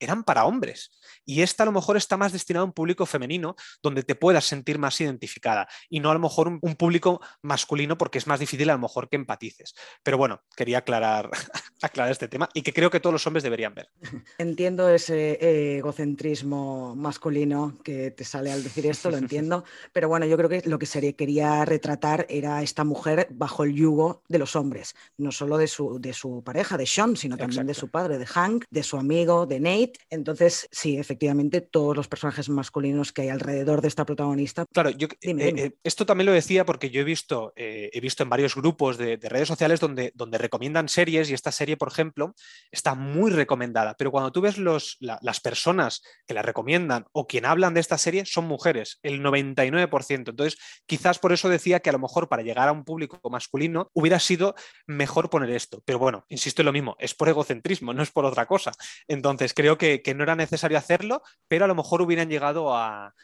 C: eran para hombres. Y esta a lo mejor está más destinada a un público femenino donde te puedas sentir más identificada y no a lo mejor un, público masculino porque es más difícil a lo mejor que empatices. Pero bueno, quería aclarar, aclarar este tema y que creo que todos los hombres deberían ver.
B: Entiendo ese egocentrismo masculino que te sale al decir esto, lo entiendo, pero bueno, yo creo que lo que sería, quería retratar era esta mujer bajo el yugo de los hombres, no solo de su, de su pareja, de Sean, sino también de su padre, de Hank, de su amigo, de Nate entonces, sí, efectivamente, todos los personajes masculinos que hay alrededor de esta protagonista.
C: Claro, yo, eh, eh, esto también lo decía porque yo he visto, eh, he visto en varios grupos de, redes sociales donde, donde recomiendan series y esta serie, por ejemplo, está muy recomendada. Pero cuando tú ves los, las personas que la recomiendan o quien hablan de esta serie son mujeres, el 99%. Entonces, quizás por eso decía que a lo mejor para llegar a un público masculino hubiera sido mejor poner esto. Pero bueno, insisto en lo mismo, es por egocentrismo, no es por otra cosa. Entonces, creo que, no era necesario hacerlo, pero a lo mejor hubieran llegado a,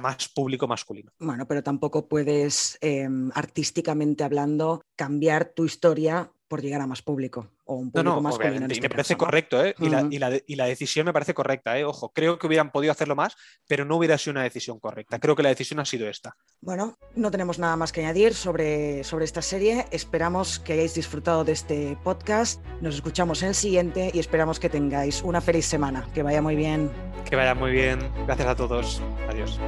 C: más público masculino.
B: Bueno, pero tampoco puedes, em, artísticamente hablando, cambiar tu historia por llegar a más público o un público más
C: y me este parece correcto, ¿eh? y, la, decisión me parece correcta, ¿eh? ojo, creo que hubieran podido hacerlo más, pero no hubiera sido una decisión correcta. Creo que la decisión ha sido esta.
B: Bueno, no tenemos nada más que añadir sobre, sobre esta serie. Esperamos que hayáis disfrutado de este podcast. Nos escuchamos en el siguiente y esperamos que tengáis una feliz semana. Que vaya muy bien.
C: Que vaya muy bien. Gracias a todos. Adiós.